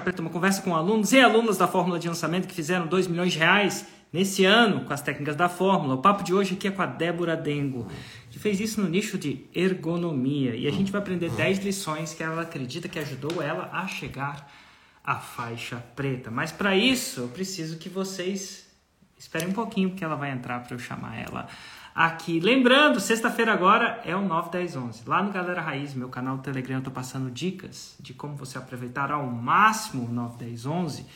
Preta, uma conversa com alunos e alunas da Fórmula de Lançamento que fizeram 2 milhões de reais nesse ano com as técnicas da Fórmula. O papo de hoje aqui é com a Débora Dengo, que fez isso no nicho de ergonomia. E a gente vai aprender 10 lições que ela acredita que ajudou ela a chegar à faixa preta. Mas para isso, eu preciso que vocês esperem um pouquinho, porque ela vai entrar para eu chamar ela aqui. Lembrando, sexta-feira agora é o 9, 10, 11. Lá no Galera Raiz, meu canal do Telegram, eu tô passando dicas de como você aproveitar ao máximo o 9, 10, 11,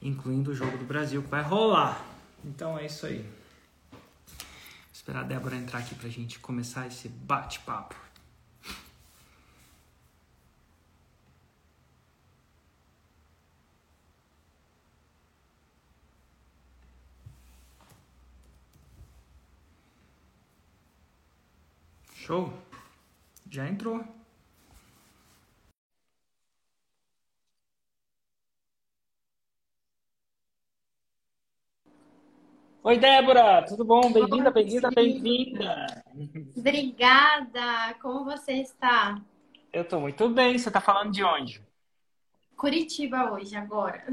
incluindo o Jogo do Brasil que vai rolar. Então é isso aí. Vou esperar a Débora entrar aqui pra gente começar esse bate-papo. Show? Já entrou. Oi, Débora, tudo bom? Bem-vinda, bem-vinda, bem-vinda. Obrigada. Como você está? Eu estou muito bem. Você está falando de onde? Curitiba hoje, agora.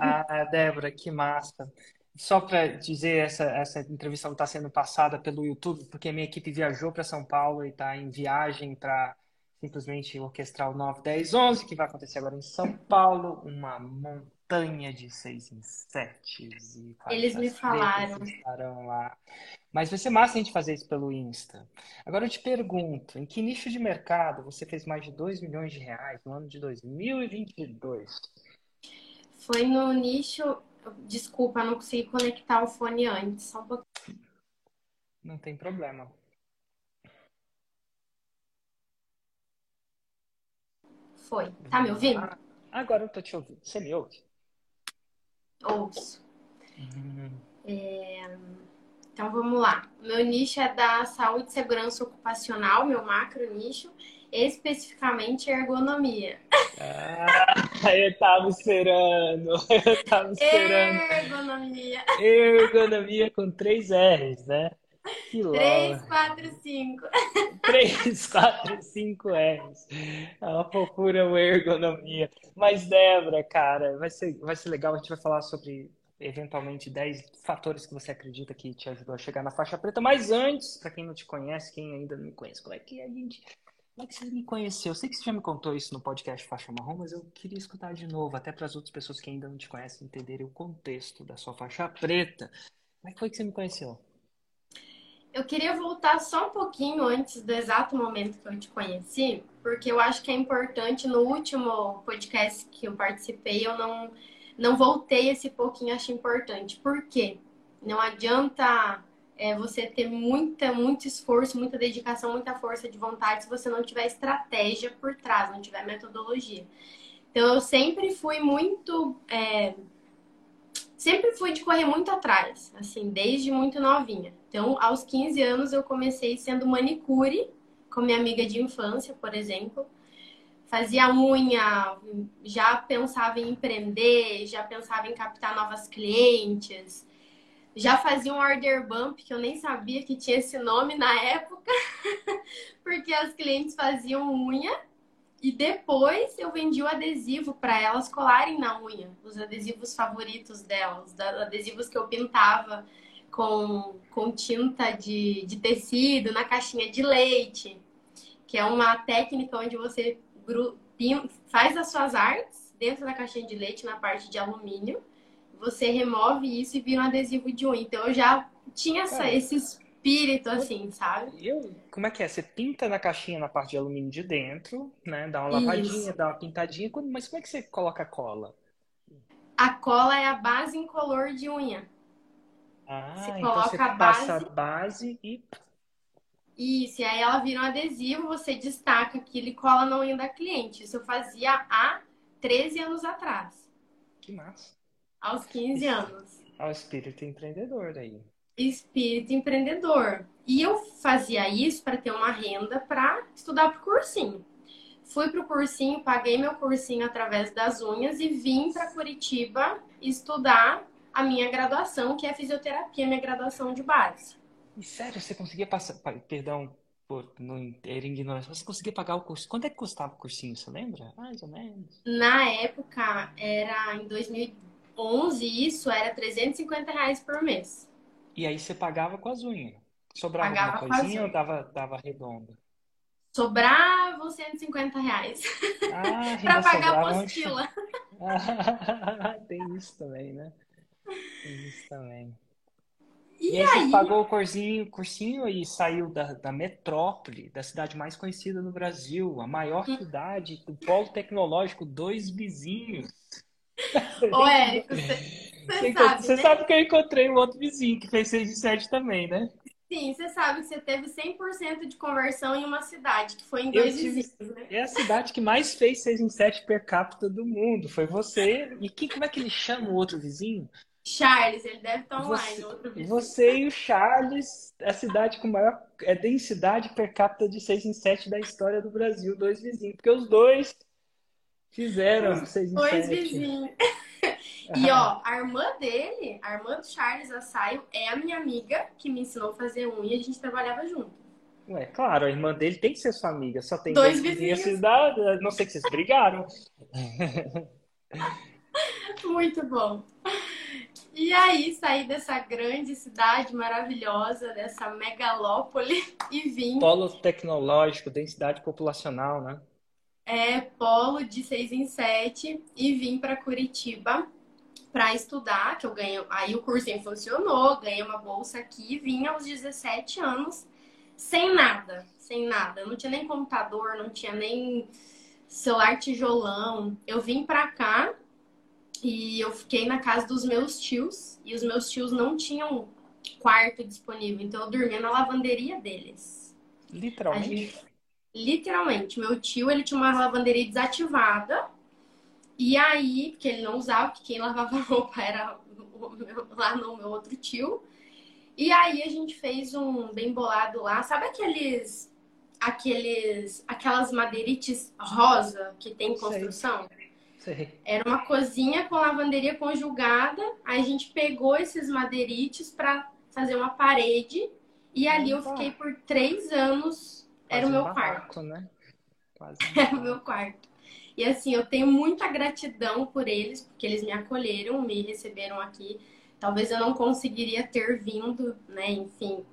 Ah, Débora, que massa. Só para dizer, essa, essa entrevista está sendo passada pelo YouTube, porque a minha equipe viajou para São Paulo e está em viagem para simplesmente orquestrar o 9, 10, 11, que vai acontecer agora em São Paulo, uma montanha de seis em sete. Eles me falaram. Estarão lá. Mas vai ser massa a gente fazer isso pelo Insta. Agora eu te pergunto, em que nicho de mercado você fez mais de 2 milhões de reais no ano de 2022? Foi no nicho Desculpa, não consegui conectar o fone antes. Só um pouquinho. Não tem problema. Foi. Tá me ouvindo? Ah, agora eu tô te ouvindo. Você me ouve? Ouço. Uhum. É... Então vamos lá. Meu nicho é da saúde e segurança ocupacional, meu macro nicho especificamente ergonomia. Ah, eu tava esperando, eu tava esperando. Ergonomia. Ergonomia com três R's, né? Que Três, quatro, cinco. Três, quatro, cinco R's. É uma fofura, uma ergonomia. Mas, Débora, cara, vai ser, vai ser legal. A gente vai falar sobre eventualmente 10 fatores que você acredita que te ajudou a chegar na faixa preta. Mas antes, para quem não te conhece, quem ainda não me conhece, como é que a gente como é que você me conheceu? Eu sei que você já me contou isso no podcast Faixa Marrom, mas eu queria escutar de novo, até para as outras pessoas que ainda não te conhecem entenderem o contexto da sua faixa preta. Como é que foi que você me conheceu? Eu queria voltar só um pouquinho antes do exato momento que eu te conheci, porque eu acho que é importante. No último podcast que eu participei, eu não, não voltei esse pouquinho, acho importante. Por quê? Não adianta é você ter muita, muito esforço, muita dedicação, muita força de vontade se você não tiver estratégia por trás, não tiver metodologia. Então eu sempre fui muito. É... Sempre fui de correr muito atrás, assim, desde muito novinha. Então, aos 15 anos, eu comecei sendo manicure com minha amiga de infância, por exemplo. Fazia unha, já pensava em empreender, já pensava em captar novas clientes já fazia um order bump, que eu nem sabia que tinha esse nome na época, porque as clientes faziam unha e depois eu vendi o adesivo para elas colarem na unha, os adesivos favoritos delas, os adesivos que eu pintava com, com tinta de, de tecido na caixinha de leite, que é uma técnica onde você faz as suas artes dentro da caixinha de leite na parte de alumínio você remove isso e vira um adesivo de unha. Então eu já tinha essa, esse espírito assim, sabe? Eu, como é que é? Você pinta na caixinha na parte de alumínio de dentro, né? Dá uma lavadinha, isso. dá uma pintadinha, mas como é que você coloca a cola? A cola é a base incolor de unha. Ah, você então coloca você a base... passa a base e isso, e aí ela vira um adesivo, você destaca aquilo e cola na unha da cliente. Isso eu fazia há 13 anos atrás. Que massa. Aos 15 anos. Ao espírito empreendedor aí. Espírito empreendedor. E eu fazia isso para ter uma renda para estudar pro cursinho. Fui pro cursinho, paguei meu cursinho através das unhas e vim para Curitiba estudar a minha graduação, que é fisioterapia, minha graduação de base. E sério, você conseguia passar, perdão, por não ter ignorância, você conseguia pagar o curso. Quanto é que custava o cursinho, você lembra? Mais ou menos. Na época, era em 2011, isso era 350 reais por mês. E aí você pagava com as unhas. Sobrava pagava uma coisinha ou dava, dava redonda? Sobravam 150 reais. Ah, para pagar a apostila. Tem isso também, né? Tem isso também. E, e aí, aí, você pagou o cursinho, cursinho e saiu da, da metrópole, da cidade mais conhecida no Brasil, a maior hum. cidade, o polo tecnológico, dois vizinhos. Ô, Érico, você, sabe, Você né? sabe que eu encontrei um outro vizinho que fez 6 de 7 também, né? Sim, você sabe que você teve 100% de conversão em uma cidade, que foi em dois tive... vizinhos, né? É a cidade que mais fez 6 em 7 per capita do mundo, foi você. E que, como é que ele chama o outro vizinho? Charles, ele deve estar online. Você, outro vizinho. você e o Charles, a cidade com maior é densidade per capita de 6 em 7 da história do Brasil, dois vizinhos, porque os dois fizeram 6 em dois 7. Dois vizinhos. E ó, a irmã dele, a irmã do Charles Assaio, é a minha amiga que me ensinou a fazer unha e a gente trabalhava junto. Ué, claro, a irmã dele tem que ser sua amiga, só tem dois vizinhos. Cidade, não sei que vocês brigaram. Muito bom. E aí, saí dessa grande cidade maravilhosa, dessa megalópole, e vim. Polo tecnológico, densidade populacional, né? É, polo de seis em sete, e vim para Curitiba para estudar, que eu ganhei. Aí o cursinho funcionou, ganhei uma bolsa aqui, e vim aos 17 anos, sem nada, sem nada. não tinha nem computador, não tinha nem celular tijolão. Eu vim para cá e eu fiquei na casa dos meus tios e os meus tios não tinham quarto disponível, então eu dormia na lavanderia deles. Literalmente. Literalmente, meu tio ele tinha uma lavanderia desativada e aí, porque ele não usava, porque quem lavava roupa era lá no meu outro tio. E aí a gente fez um bem bolado lá, sabe aqueles aqueles aquelas madeirites rosa que tem construção? Sei. Era uma cozinha com lavanderia conjugada. Aí a gente pegou esses madeirites para fazer uma parede. E ali eu fiquei por três anos. Quase era o meu um quarto. Né? Quase um era o meu quarto. E assim, eu tenho muita gratidão por eles, porque eles me acolheram, me receberam aqui. Talvez eu não conseguiria ter vindo, né? Enfim,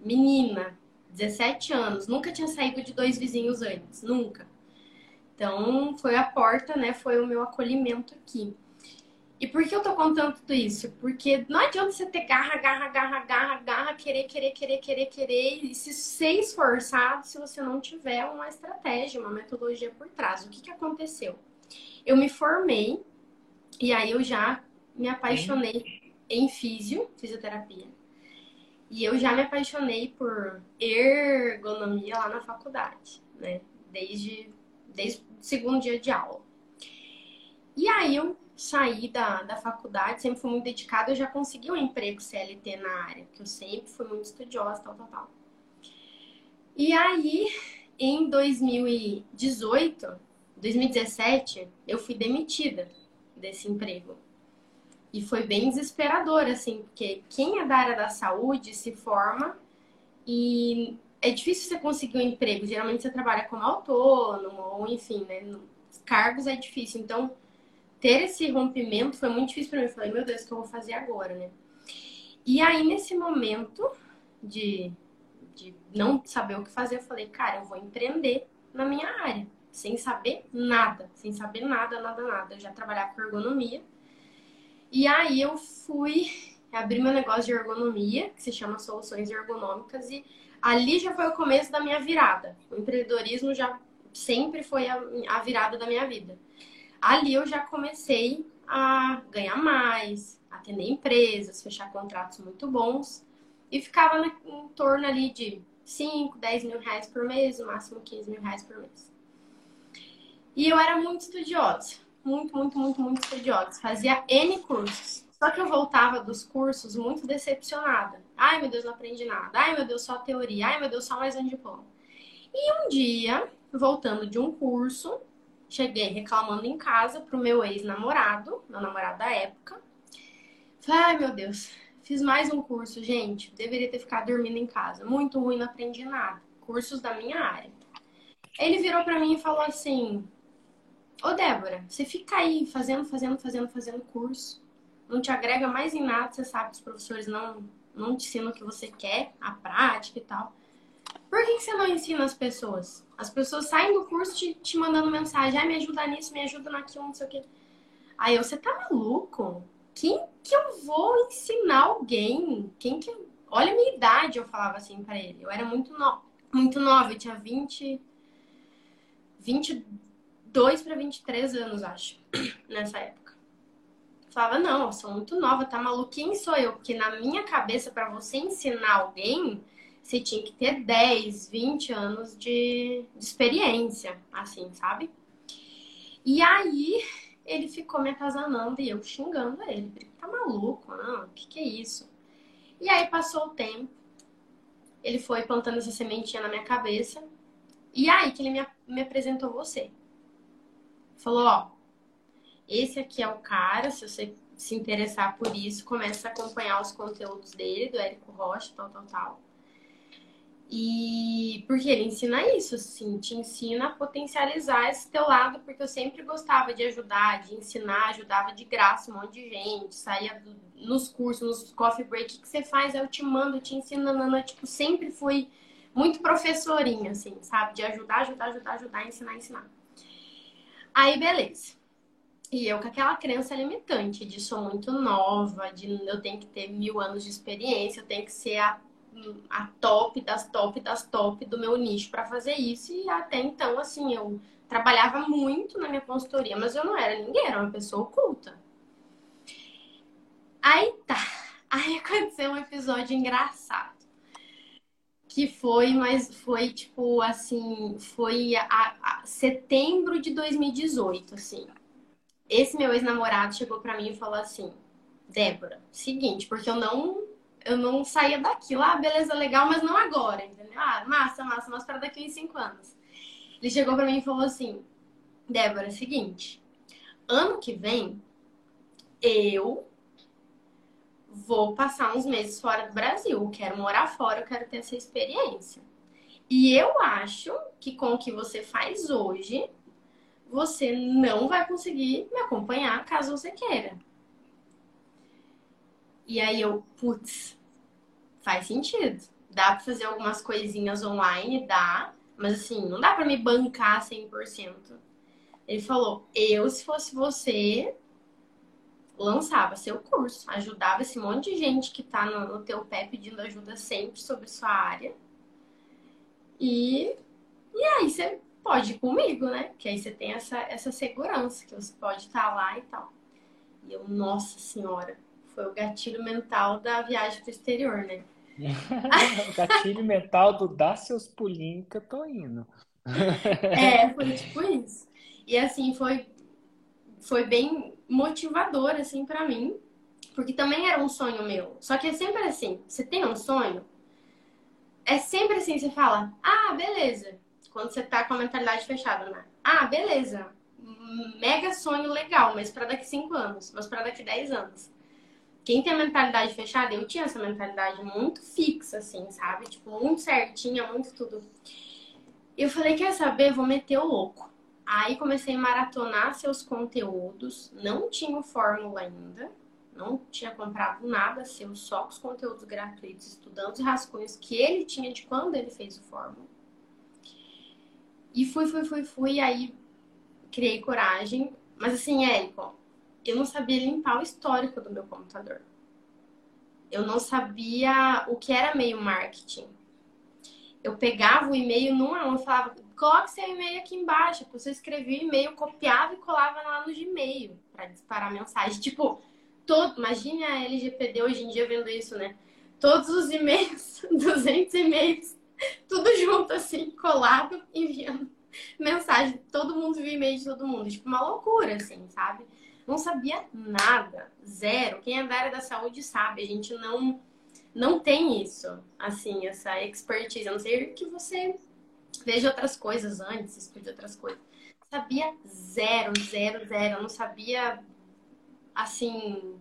menina, 17 anos, nunca tinha saído de dois vizinhos antes, nunca. Então, foi a porta, né? Foi o meu acolhimento aqui. E por que eu tô contando tudo isso? Porque não adianta você ter garra, garra, garra, garra, garra, querer, querer, querer, querer, querer e se ser esforçado se você não tiver uma estratégia, uma metodologia por trás. O que, que aconteceu? Eu me formei e aí eu já me apaixonei em físio, fisioterapia. E eu já me apaixonei por ergonomia lá na faculdade, né? Desde, desde segundo dia de aula. E aí eu saí da, da faculdade, sempre fui muito dedicada, eu já consegui um emprego CLT na área, que eu sempre fui muito estudiosa, tal, tal, tal. E aí, em 2018, 2017, eu fui demitida desse emprego. E foi bem desesperador, assim, porque quem é da área da saúde se forma e é difícil você conseguir um emprego. Geralmente você trabalha como autônomo, ou enfim, né? Cargos é difícil. Então, ter esse rompimento foi muito difícil para mim. Eu falei, meu Deus, o que eu vou fazer agora, né? E aí, nesse momento de, de não saber o que fazer, eu falei, cara, eu vou empreender na minha área, sem saber nada, sem saber nada, nada, nada. Eu já trabalhava com ergonomia. E aí eu fui abrir meu negócio de ergonomia, que se chama Soluções Ergonômicas, e ali já foi o começo da minha virada. O empreendedorismo já sempre foi a, a virada da minha vida. Ali eu já comecei a ganhar mais, atender empresas, fechar contratos muito bons e ficava em torno ali de 5, 10 mil reais por mês, no máximo 15 mil reais por mês. E eu era muito estudiosa, muito, muito, muito, muito estudiosa. Fazia N cursos. Só que eu voltava dos cursos muito decepcionada. Ai, meu Deus, não aprendi nada. Ai, meu Deus, só teoria. Ai, meu Deus, só mais um diploma. E um dia, voltando de um curso, cheguei reclamando em casa pro meu ex-namorado, meu namorado da época. Falei, ai, meu Deus, fiz mais um curso, gente. Deveria ter ficado dormindo em casa. Muito ruim, não aprendi nada. cursos da minha área. Ele virou para mim e falou assim: Ô Débora, você fica aí fazendo, fazendo, fazendo, fazendo curso. Não te agrega mais em nada, você sabe que os professores não, não te ensinam o que você quer, a prática e tal. Por que, que você não ensina as pessoas? As pessoas saem do curso te, te mandando mensagem, ah, me ajuda nisso, me ajuda naquilo, não sei o quê. Aí eu, você tá maluco? Quem que eu vou ensinar alguém? Quem que. Olha a minha idade, eu falava assim para ele. Eu era muito, no... muito nova, eu tinha 20. 22 para 23 anos, acho, nessa época. Eu falava, não, eu sou muito nova, tá maluco? Quem sou eu? Porque na minha cabeça, para você ensinar alguém, você tinha que ter 10, 20 anos de, de experiência, assim, sabe? E aí ele ficou me atazanando e eu xingando ele. Tá maluco? Não, o que, que é isso? E aí passou o tempo, ele foi plantando essa sementinha na minha cabeça. E aí que ele me, me apresentou você. Falou, ó, esse aqui é o cara, se você se interessar por isso, começa a acompanhar os conteúdos dele, do Érico Rocha, tal, tal, tal. E porque ele ensina isso, assim, te ensina a potencializar esse teu lado, porque eu sempre gostava de ajudar, de ensinar, ajudava de graça um monte de gente, saía do, nos cursos, nos coffee break, o que você faz? Eu te mando, eu te ensino, nanana, tipo, sempre fui muito professorinha, assim, sabe? De ajudar, ajudar, ajudar, ajudar, ensinar, ensinar. Aí, beleza. E eu com aquela crença limitante de sou muito nova, de eu tenho que ter mil anos de experiência, eu tenho que ser a a top das top das top do meu nicho para fazer isso. E até então, assim, eu trabalhava muito na minha consultoria, mas eu não era ninguém, era uma pessoa oculta. Aí tá. Aí aconteceu um episódio engraçado. Que foi, mas foi tipo assim, foi a, a setembro de 2018, assim. Esse meu ex-namorado chegou para mim e falou assim: Débora, seguinte, porque eu não eu não saía daquilo. Ah, beleza, legal, mas não agora, entendeu? Ah, massa, massa, mas para daqui a cinco anos. Ele chegou para mim e falou assim: Débora, é o seguinte, ano que vem eu vou passar uns meses fora do Brasil, quero morar fora, eu quero ter essa experiência. E eu acho que com o que você faz hoje, você não vai conseguir me acompanhar caso você queira. E aí eu, putz, faz sentido. Dá pra fazer algumas coisinhas online, dá, mas assim, não dá pra me bancar 100%. Ele falou: eu, se fosse você, lançava seu curso, ajudava esse monte de gente que tá no, no teu pé pedindo ajuda sempre sobre sua área. E, e aí você pode ir comigo, né? Que aí você tem essa, essa segurança, que você pode estar tá lá e tal. E eu, nossa senhora, foi o gatilho mental da viagem para o exterior, né? o gatilho mental do dar seus pulinhos que eu tô indo. é, foi tipo isso. E assim, foi, foi bem motivador, assim, para mim. Porque também era um sonho meu. Só que é sempre assim, você tem um sonho, é sempre assim, você fala, ah, beleza. Quando você tá com a mentalidade fechada, né? Ah, beleza. Mega sonho legal, mas para daqui cinco anos, mas para daqui dez anos quem tem a mentalidade fechada, eu tinha essa mentalidade muito fixa, assim, sabe? Tipo, muito certinha, muito tudo. Eu falei, quer saber? Vou meter o louco. Aí comecei a maratonar seus conteúdos, não tinha fórmula ainda, não tinha comprado nada seu, só os conteúdos gratuitos, estudando os rascunhos que ele tinha de quando ele fez o fórmula. E fui, fui, fui, fui, aí criei coragem. Mas assim, Érico, eu não sabia limpar o histórico do meu computador. Eu não sabia o que era e-mail marketing. Eu pegava o e-mail num a um e falava, coloque seu e-mail aqui embaixo. Você escrevia o e-mail, copiava e colava lá no Gmail para disparar mensagem. Tipo, todo, imagine a LGPD hoje em dia vendo isso, né? Todos os e-mails, 200 e-mails, tudo junto assim, colado, enviando mensagem. Todo mundo via e-mail de todo mundo. Tipo, uma loucura, assim, sabe? Não sabia nada, zero. Quem é da área da saúde sabe, a gente não não tem isso, assim, essa expertise. A não ser que você veja outras coisas antes, estude outras coisas. Sabia zero, zero, zero. Eu não sabia, assim.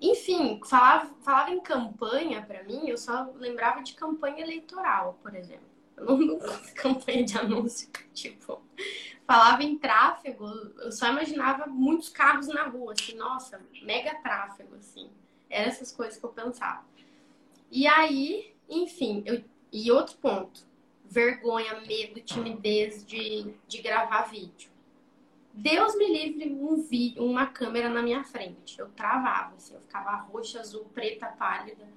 Enfim, falava, falava em campanha para mim, eu só lembrava de campanha eleitoral, por exemplo. Eu não, não campanha de anúncio, tipo, falava em tráfego, eu só imaginava muitos carros na rua, assim, nossa, mega tráfego, assim. Eram essas coisas que eu pensava. E aí, enfim, eu... e outro ponto, vergonha, medo, timidez de, de gravar vídeo. Deus me livre um vídeo, uma câmera na minha frente. Eu travava, assim, eu ficava roxa, azul, preta, pálida.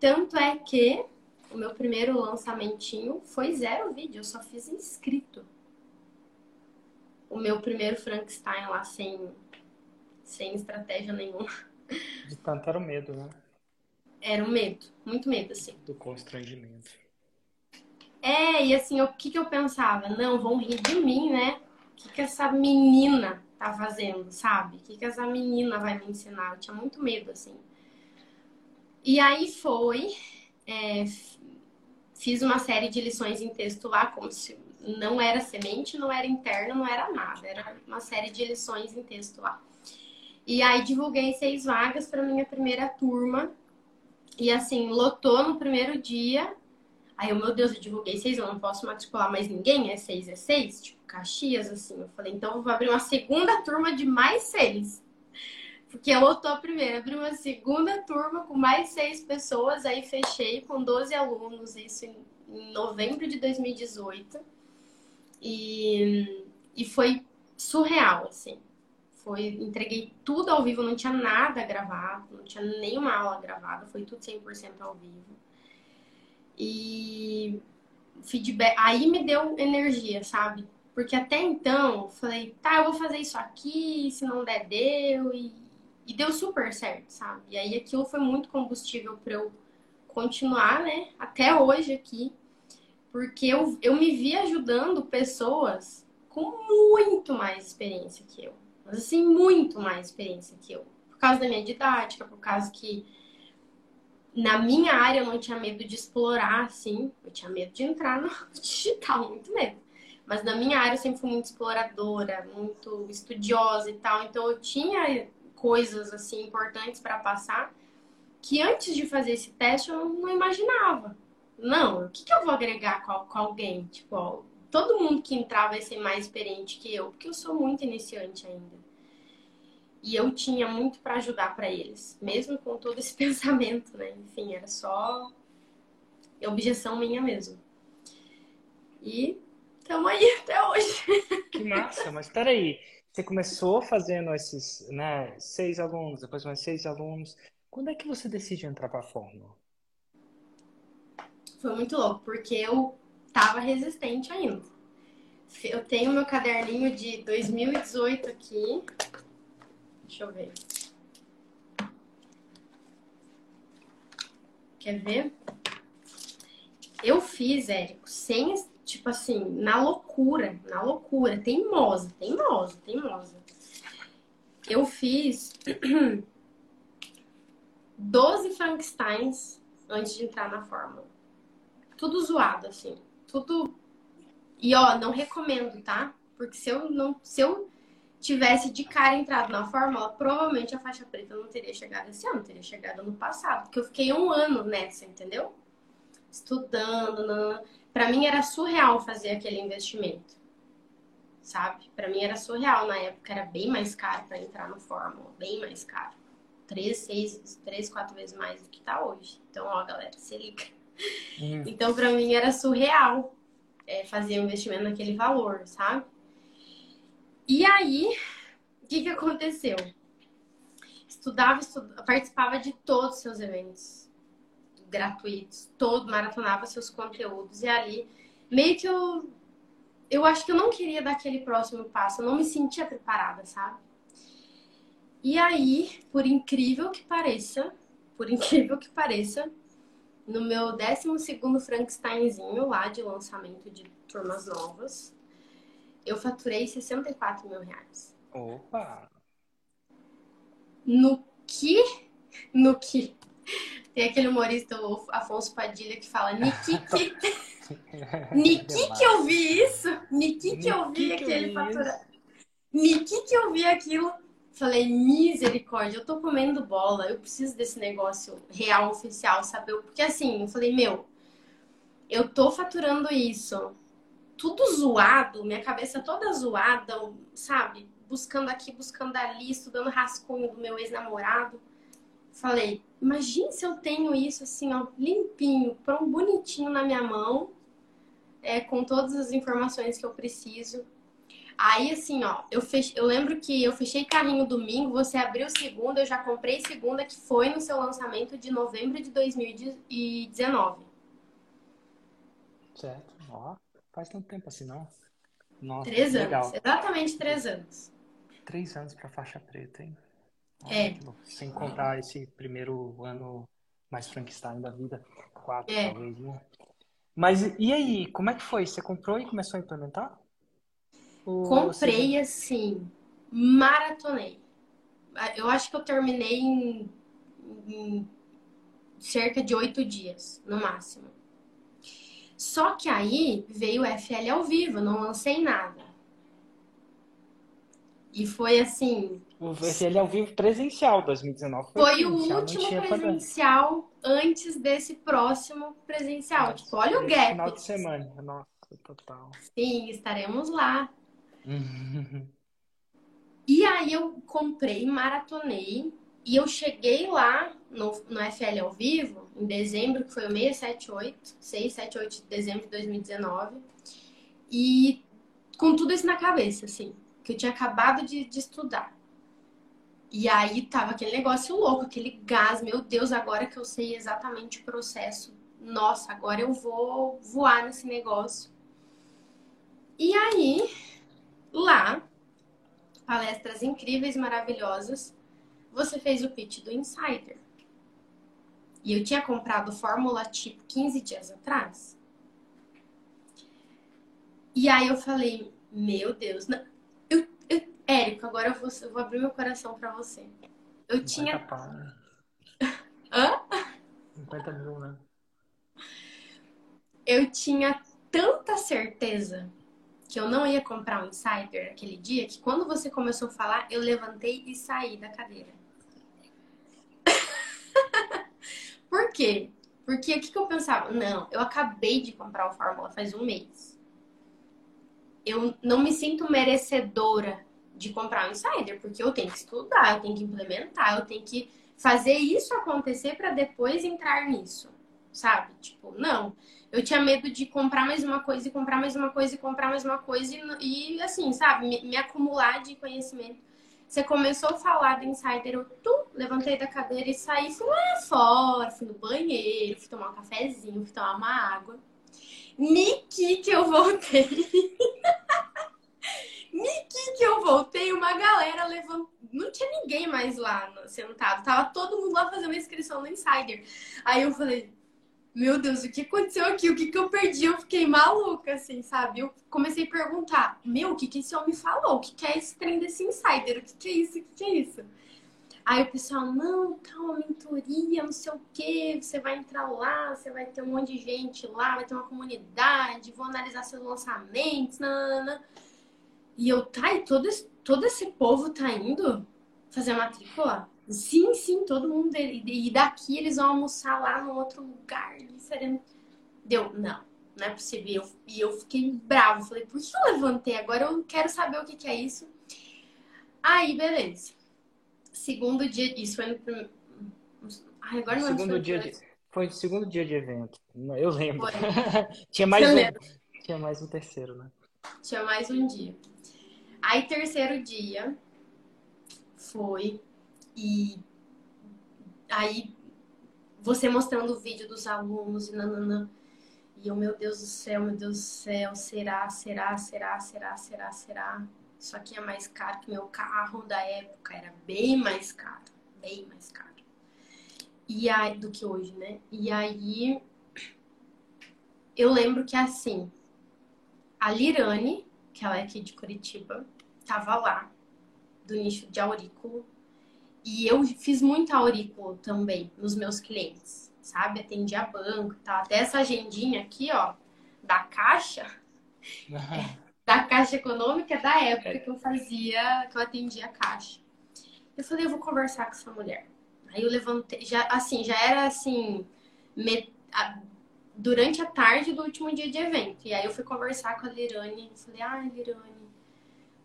Tanto é que o meu primeiro lançamentinho foi zero vídeo, eu só fiz inscrito. O meu primeiro Frankenstein lá sem, sem estratégia nenhuma. De tanto era o medo, né? Era o medo, muito medo, assim. Do constrangimento. É, e assim, o que, que eu pensava? Não, vão rir de mim, né? O que, que essa menina tá fazendo, sabe? O que, que essa menina vai me ensinar? Eu tinha muito medo, assim. E aí foi, é, fiz uma série de lições em texto lá, como se não era semente, não era interno, não era nada. Era uma série de lições em texto lá. E aí divulguei seis vagas para minha primeira turma. E assim, lotou no primeiro dia. Aí eu, meu Deus, eu divulguei seis, eu não posso matricular mais ninguém, é seis, é seis, tipo Caxias, assim. Eu falei, então eu vou abrir uma segunda turma de mais seis. Porque lotou a primeira, abri uma segunda turma com mais seis pessoas, aí fechei com 12 alunos, isso em novembro de 2018. E, e foi surreal, assim. Foi, entreguei tudo ao vivo, não tinha nada gravado, não tinha nenhuma aula gravada, foi tudo 100% ao vivo. E feedback, aí me deu energia, sabe? Porque até então, falei, tá, eu vou fazer isso aqui, se não der, deu. E, e deu super certo, sabe? E aí aquilo foi muito combustível para eu continuar, né? Até hoje aqui. Porque eu, eu me vi ajudando pessoas com muito mais experiência que eu. Mas assim, muito mais experiência que eu. Por causa da minha didática, por causa que na minha área eu não tinha medo de explorar, assim. Eu tinha medo de entrar no digital, muito medo. Mas na minha área eu sempre fui muito exploradora, muito estudiosa e tal. Então eu tinha coisas assim importantes para passar que antes de fazer esse teste eu não imaginava. Não, o que, que eu vou agregar com, com alguém? Tipo, ó, todo mundo que entrar vai ser mais experiente que eu, porque eu sou muito iniciante ainda. E eu tinha muito para ajudar para eles, mesmo com todo esse pensamento, né? Enfim, era só objeção minha mesmo. E estamos aí até hoje. Que massa, mas peraí. Você começou fazendo esses, né, seis alunos, depois mais seis alunos. Quando é que você decide entrar para a Fórmula? Foi muito louco, porque eu tava resistente ainda. Eu tenho meu caderninho de 2018 aqui. Deixa eu ver. Quer ver? Eu fiz, Érico, sem tipo assim, na loucura, na loucura, teimosa, teimosa, teimosa. Eu fiz 12 Frankensteins antes de entrar na fórmula. Tudo zoado, assim. Tudo. E ó, não recomendo, tá? Porque se eu não. Se eu tivesse de cara entrado na fórmula, provavelmente a faixa preta não teria chegado esse ano, teria chegado ano passado. Porque eu fiquei um ano nessa, entendeu? Estudando, não para mim era surreal fazer aquele investimento. Sabe? Para mim era surreal na época, era bem mais caro para entrar no Fórmula, bem mais caro. Três, seis, três, quatro vezes mais do que tá hoje. Então, ó, galera, se liga. Hum. Então, para mim era surreal é, fazer um investimento naquele valor, sabe? E aí, o que, que aconteceu? Estudava, estudava, participava de todos os seus eventos gratuitos, todo, maratonava seus conteúdos. E ali, meio que eu. Eu acho que eu não queria dar aquele próximo passo, eu não me sentia preparada, sabe? E aí, por incrível que pareça, por incrível que pareça, no meu 12 Frankensteinzinho lá de lançamento de turmas novas, eu faturei 64 mil reais. Opa! No que? No que? Tem aquele humorista, o Afonso Padilha, que fala Nikiki. Niki que eu vi isso? Niki que eu vi aquele fatura. Niki que eu vi aquilo. Falei, misericórdia, eu tô comendo bola, eu preciso desse negócio real, oficial, saber? Porque assim, eu falei, meu, eu tô faturando isso, tudo zoado, minha cabeça toda zoada, sabe? Buscando aqui, buscando ali, estudando rascunho do meu ex-namorado. Falei, imagine se eu tenho isso assim, ó, limpinho, pronto, bonitinho na minha mão, é, com todas as informações que eu preciso. Aí, assim, ó, eu, fech... eu lembro que eu fechei carrinho domingo, você abriu segunda, eu já comprei segunda, que foi no seu lançamento de novembro de 2019. Certo. Ó, faz tanto tempo assim, não? Nossa, três legal. anos, exatamente três anos. Três anos pra faixa preta, hein? é. Sem contar esse primeiro ano mais Frankenstein da vida. Quatro, é. talvez, né? Mas e aí, como é que foi? Você comprou e começou a implementar? Ou Comprei assim, maratonei. Eu acho que eu terminei em, em cerca de oito dias, no máximo. Só que aí veio o FL ao vivo, não lancei nada. E foi assim. O FL ao vivo presencial 2019. Foi, foi o último presencial antes desse próximo presencial. Nossa, tipo, olha o gap. Final de semana. Nossa, total. Sim, estaremos lá. E aí eu comprei, maratonei. E eu cheguei lá no, no FL ao vivo, em dezembro, que foi o 678, 6, 7, 8 de dezembro de 2019. E com tudo isso na cabeça, assim, que eu tinha acabado de, de estudar. E aí tava aquele negócio louco, aquele gás, meu Deus, agora que eu sei exatamente o processo, nossa, agora eu vou voar nesse negócio. E aí, lá, palestras incríveis, maravilhosas, você fez o pitch do Insider. E eu tinha comprado Fórmula Tipo 15 dias atrás. E aí eu falei, meu Deus, não, Érico, agora eu vou, eu vou abrir meu coração para você. Eu tinha. Pau, né? Hã? 50 mil, né? Eu tinha tanta certeza que eu não ia comprar um insider aquele dia que quando você começou a falar, eu levantei e saí da cadeira. Por quê? Porque o que, que eu pensava? Não, eu acabei de comprar o Fórmula faz um mês. Eu não me sinto merecedora de comprar um insider, porque eu tenho que estudar, eu tenho que implementar, eu tenho que fazer isso acontecer para depois entrar nisso, sabe? Tipo, não. Eu tinha medo de comprar mais uma coisa e comprar mais uma coisa e comprar mais uma coisa e, e assim, sabe, me, me, acumular de conhecimento. Você começou a falar do insider, eu tu, levantei da cadeira e saí, fui lá fora, fui no banheiro, fui tomar um cafezinho, fui tomar uma água. Niki que eu voltei. Niki que eu voltei, uma galera levantou. Não tinha ninguém mais lá sentado. Tava todo mundo lá fazendo a inscrição no Insider. Aí eu falei, meu Deus, o que aconteceu aqui? O que, que eu perdi? Eu fiquei maluca, assim, sabe? Eu comecei a perguntar, meu, o que, que esse homem falou? O que, que é esse trem desse Insider? O que, que é isso? O que, que é isso? Aí o pessoal, não, tá uma mentoria, não sei o quê, você vai entrar lá, você vai ter um monte de gente lá, vai ter uma comunidade, vou analisar seus lançamentos, nanana. E eu, tá, e todo esse, todo esse povo tá indo fazer matrícula? Sim, sim, todo mundo. E daqui eles vão almoçar lá no outro lugar. Deu, não, não é possível. E eu, eu fiquei bravo. Falei, por que eu levantei? Agora eu quero saber o que, que é isso. Aí, beleza. Segundo dia, isso foi no Ai, agora não segundo dia de, Foi o segundo dia de evento. Eu lembro. tinha mais um, tinha mais um terceiro, né? Tinha mais um dia. Aí, terceiro dia foi e aí você mostrando o vídeo dos alunos e nananã. E eu, meu Deus do céu, meu Deus do céu, será, será, será, será, será, será? Isso aqui é mais caro que meu carro da época, era bem mais caro, bem mais caro. E aí, do que hoje, né? E aí eu lembro que assim, a Lirane que ela é aqui de Curitiba, tava lá, do nicho de aurículo. E eu fiz muito aurículo também nos meus clientes, sabe? Atendia banco e tal. Até essa agendinha aqui, ó, da caixa, é, da caixa econômica da época que eu fazia, que eu atendia a caixa. Eu falei, eu vou conversar com essa mulher. Aí eu levantei, já, assim, já era assim, met... durante a tarde do último dia de evento. E aí eu fui conversar com a Lirane e falei, ah, Lirane,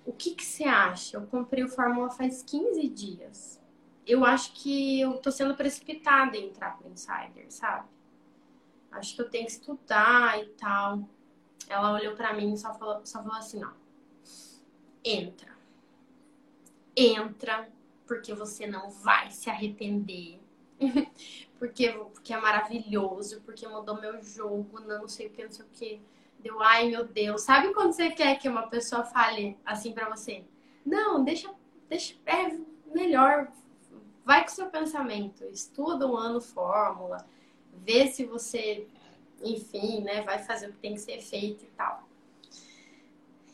o que, que você acha? Eu comprei o Fórmula faz 15 dias. Eu acho que eu tô sendo precipitada em entrar pro Insider, sabe? Acho que eu tenho que estudar e tal. Ela olhou para mim e só falou, só falou assim, ó. Entra. Entra, porque você não vai se arrepender. porque, porque é maravilhoso, porque mudou meu jogo, não sei o que, não sei o que. Deu, ai meu Deus. Sabe quando você quer que uma pessoa fale assim para você? Não, deixa, deixa, é melhor. Vai com o seu pensamento, estuda um ano fórmula, vê se você, enfim, né, vai fazer o que tem que ser feito e tal.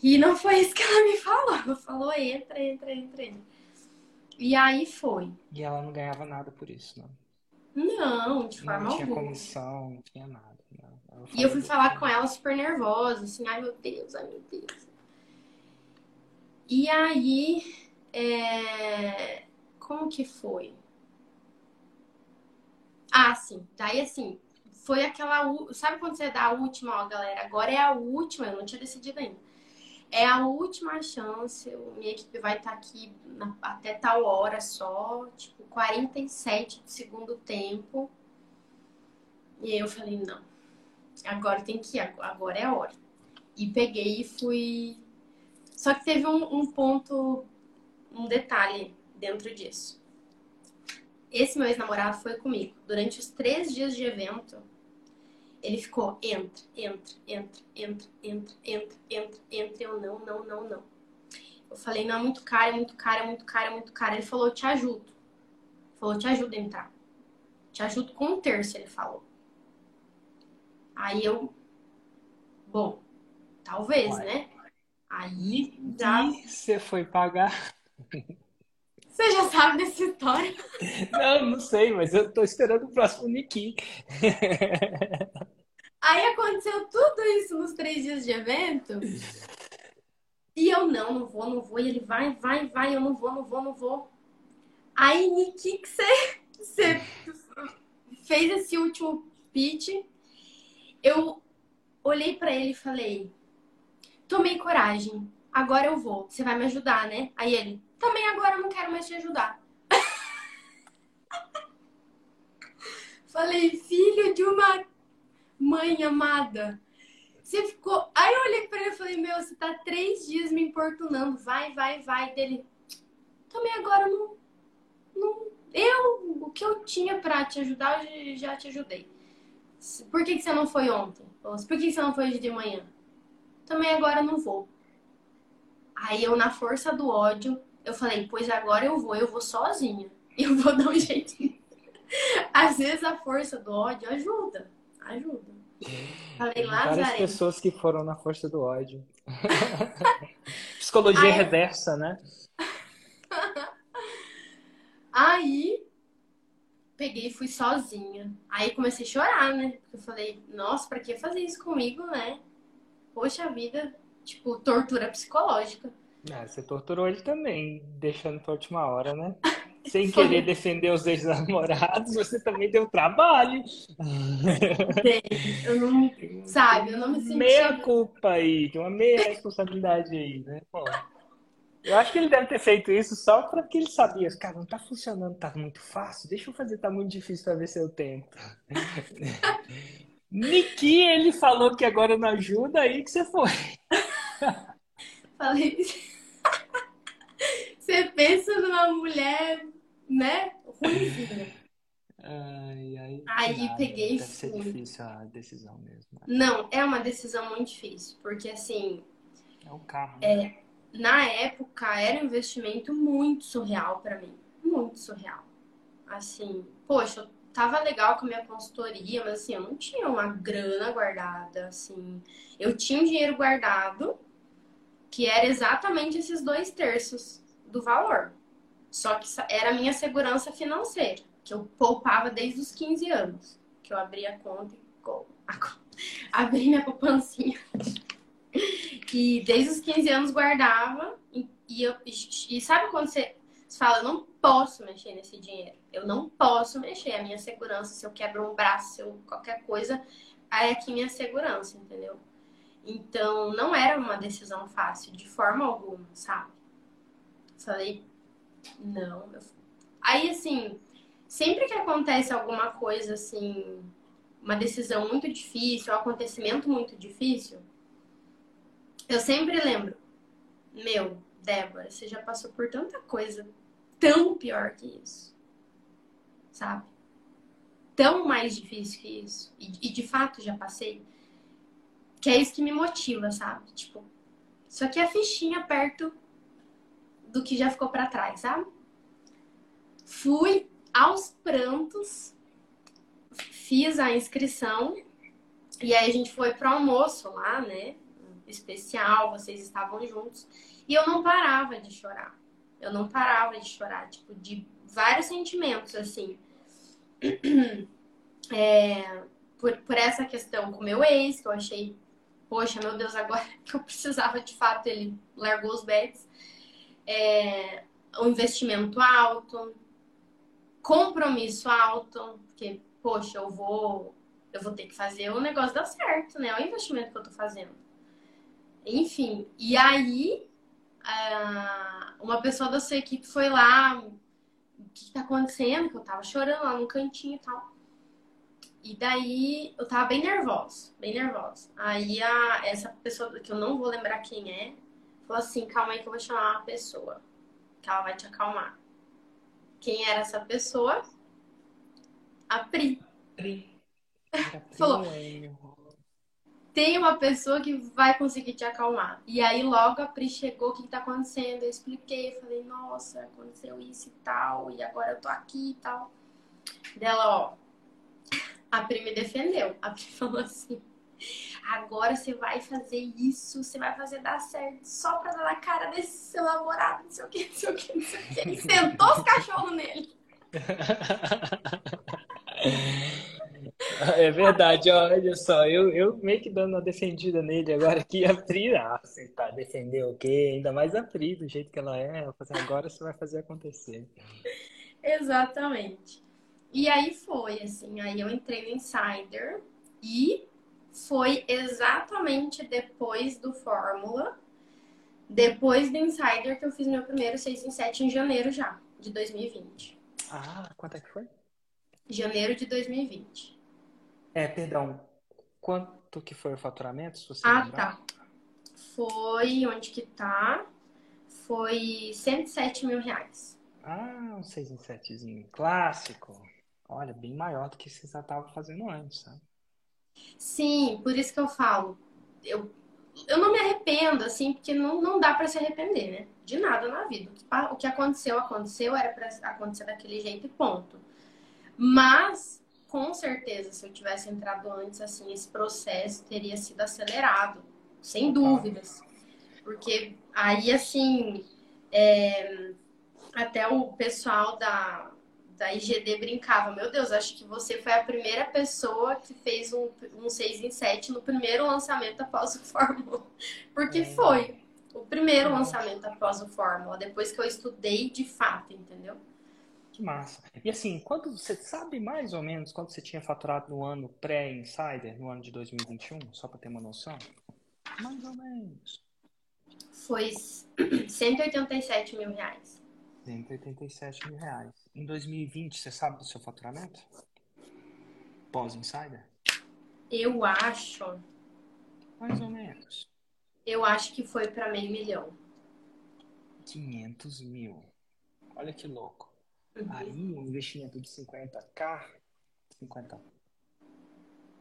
E não foi isso que ela me falou. Ela falou, entra, entra, entra, entra. E aí foi. E ela não ganhava nada por isso, não? Não, de forma não tinha alguma. comissão, não tinha nada. Não. E eu fui falar com ela super nervosa, assim, ai meu Deus, ai meu Deus. E aí, é... como que foi? Ah, sim. Daí, assim, foi aquela. Sabe quando você dá a última, ó, galera? Agora é a última, eu não tinha decidido ainda. É a última chance, minha equipe vai estar aqui na, até tal hora só, tipo, 47 do segundo tempo. E eu falei, não, agora tem que ir, agora é a hora. E peguei e fui. Só que teve um, um ponto, um detalhe dentro disso. Esse meu ex-namorado foi comigo. Durante os três dias de evento, ele ficou entra, entra, entra, entra, entra, entra, entra, entra. Eu não, não, não, não. Eu falei, não, é muito caro, é muito caro, é muito caro, é muito caro. Ele falou, te ajudo. Ele falou, te ajudo a entrar. Te ajudo com um terço, ele falou. Aí eu, bom, talvez, Vai. né? Aí já. Você foi pagar? Você já sabe dessa história? Não, não sei, mas eu tô esperando o próximo Niki. Aí aconteceu tudo isso nos três dias de evento. E eu não, não vou, não vou. E ele vai, vai, vai, eu não vou, não vou, não vou. Aí, Niki, que você, fez esse último pitch, eu olhei para ele e falei: tomei coragem, agora eu vou. Você vai me ajudar, né? Aí ele, também agora não quero mais te ajudar. Falei, filho de uma mãe amada. Você ficou. Aí eu olhei pra ele e falei, meu, você tá três dias me importunando. Vai, vai, vai. Dele. Também agora não. não eu, o que eu tinha pra te ajudar, eu já te ajudei. Por que, que você não foi ontem? Por que, que você não foi hoje de manhã? Também agora não vou. Aí eu, na força do ódio, eu falei, pois agora eu vou, eu vou sozinha. Eu vou dar um jeitinho. Às vezes a força do ódio ajuda. Ajuda. Falei, Várias pessoas que foram na força do ódio. Psicologia Aí... reversa, né? Aí peguei e fui sozinha. Aí comecei a chorar, né? Porque eu falei, nossa, pra que fazer isso comigo, né? Poxa vida, tipo, tortura psicológica. Ah, você torturou ele também, deixando pra última hora, né? Sem querer defender os ex-namorados, você também deu trabalho. Eu não, sabe, eu não me senti... Meia culpa aí, tem uma meia responsabilidade aí, né? Pô, eu acho que ele deve ter feito isso só porque ele sabia, cara, não tá funcionando, tá muito fácil, deixa eu fazer, tá muito difícil pra ver se eu tento. Niki, ele falou que agora não ajuda, aí que você foi. Falei... Você pensa numa mulher, né? Ruimzinha. Ai, ai, Aí peguei Deve ser difícil a decisão mesmo. Né? Não, é uma decisão muito difícil, porque assim. É um carro. Né? É, na época era um investimento muito surreal para mim. Muito surreal. Assim, poxa, eu tava legal com a minha consultoria, mas assim, eu não tinha uma grana guardada, assim. Eu tinha um dinheiro guardado, que era exatamente esses dois terços do valor. Só que era a minha segurança financeira, que eu poupava desde os 15 anos, que eu abri a conta e abri minha poupancinha. E desde os 15 anos guardava. E, eu, e sabe quando você, fala, eu não posso mexer nesse dinheiro. Eu não posso mexer. A minha segurança, se eu quebro um braço, se eu, qualquer coisa, aí aqui minha segurança, entendeu? Então, não era uma decisão fácil, de forma alguma, sabe? Falei, não. Aí, assim, sempre que acontece alguma coisa, assim, uma decisão muito difícil, um acontecimento muito difícil, eu sempre lembro, meu, Débora, você já passou por tanta coisa tão pior que isso, sabe? Tão mais difícil que isso. E, e de fato já passei. Que é isso que me motiva, sabe? Tipo, isso aqui é a fichinha perto do que já ficou para trás, sabe? Fui aos prantos, fiz a inscrição e aí a gente foi pro almoço lá, né? Especial, vocês estavam juntos. E eu não parava de chorar. Eu não parava de chorar, tipo, de vários sentimentos, assim. É, por, por essa questão com meu ex, que eu achei, poxa, meu Deus, agora que eu precisava de fato, ele largou os bets. É, o investimento alto, compromisso alto, porque, poxa, eu vou, eu vou ter que fazer o negócio dar certo, né? O investimento que eu tô fazendo. Enfim, e aí uma pessoa da sua equipe foi lá, o que, está acontecendo? Que eu tava chorando lá no cantinho e tal. E daí eu tava bem nervosa, bem nervosa. Aí a, essa pessoa, que eu não vou lembrar quem é, falou assim: calma aí que eu vou chamar uma pessoa, que ela vai te acalmar. Quem era essa pessoa? A Pri. Pri. Falou tem uma pessoa que vai conseguir te acalmar. E aí logo a Pri chegou, o que, está acontecendo? Eu expliquei, falei, nossa, aconteceu isso e tal, e agora eu tô aqui e tal. Dela, ó, a Pri me defendeu. A Pri falou assim, agora você vai fazer isso, você vai fazer dar certo, só pra dar na cara desse seu namorado, não sei o que, não sei o que, não sei o que. E sentou os cachorros nele. É verdade, olha só, eu, eu meio que dando uma defendida nele agora aqui, a Pri, ah, você tá defendendo o quê? Ainda mais a Pri, do jeito que ela é, agora você vai fazer acontecer. Exatamente. E aí foi, assim, aí eu entrei no Insider e foi exatamente depois do Fórmula, depois do Insider que eu fiz meu primeiro 6 em 7 em janeiro já, de 2020. Ah, quanto é que foi? Janeiro de 2020. É, perdão. Quanto que foi o faturamento, se você Ah, lembrar? tá. Foi, onde que tá? Foi 107 mil reais. Ah, um 6 em 7zinho clássico. Olha, bem maior do que você já estava fazendo antes, sabe? Sim, por isso que eu falo. Eu, eu não me arrependo, assim, porque não, não dá para se arrepender, né? De nada na vida. O que aconteceu, aconteceu, era para acontecer daquele jeito e ponto. Mas com certeza, se eu tivesse entrado antes, assim, esse processo teria sido acelerado, sem dúvidas. Porque aí, assim, é, até o pessoal da, da IGD brincava, meu Deus, acho que você foi a primeira pessoa que fez um, um 6 em 7 no primeiro lançamento após o Fórmula. Porque é. foi o primeiro lançamento após o Fórmula, depois que eu estudei de fato, entendeu? Que massa. E assim, quando você sabe mais ou menos quanto você tinha faturado no ano pré-insider, no ano de 2021, só para ter uma noção? Mais ou menos. Foi 187 mil reais. 187 mil reais. Em 2020, você sabe do seu faturamento? Pós-insider? Eu acho. Mais ou menos. Eu acho que foi para meio milhão. 500 mil. Olha que louco. Aí, um investimento de 50k, 50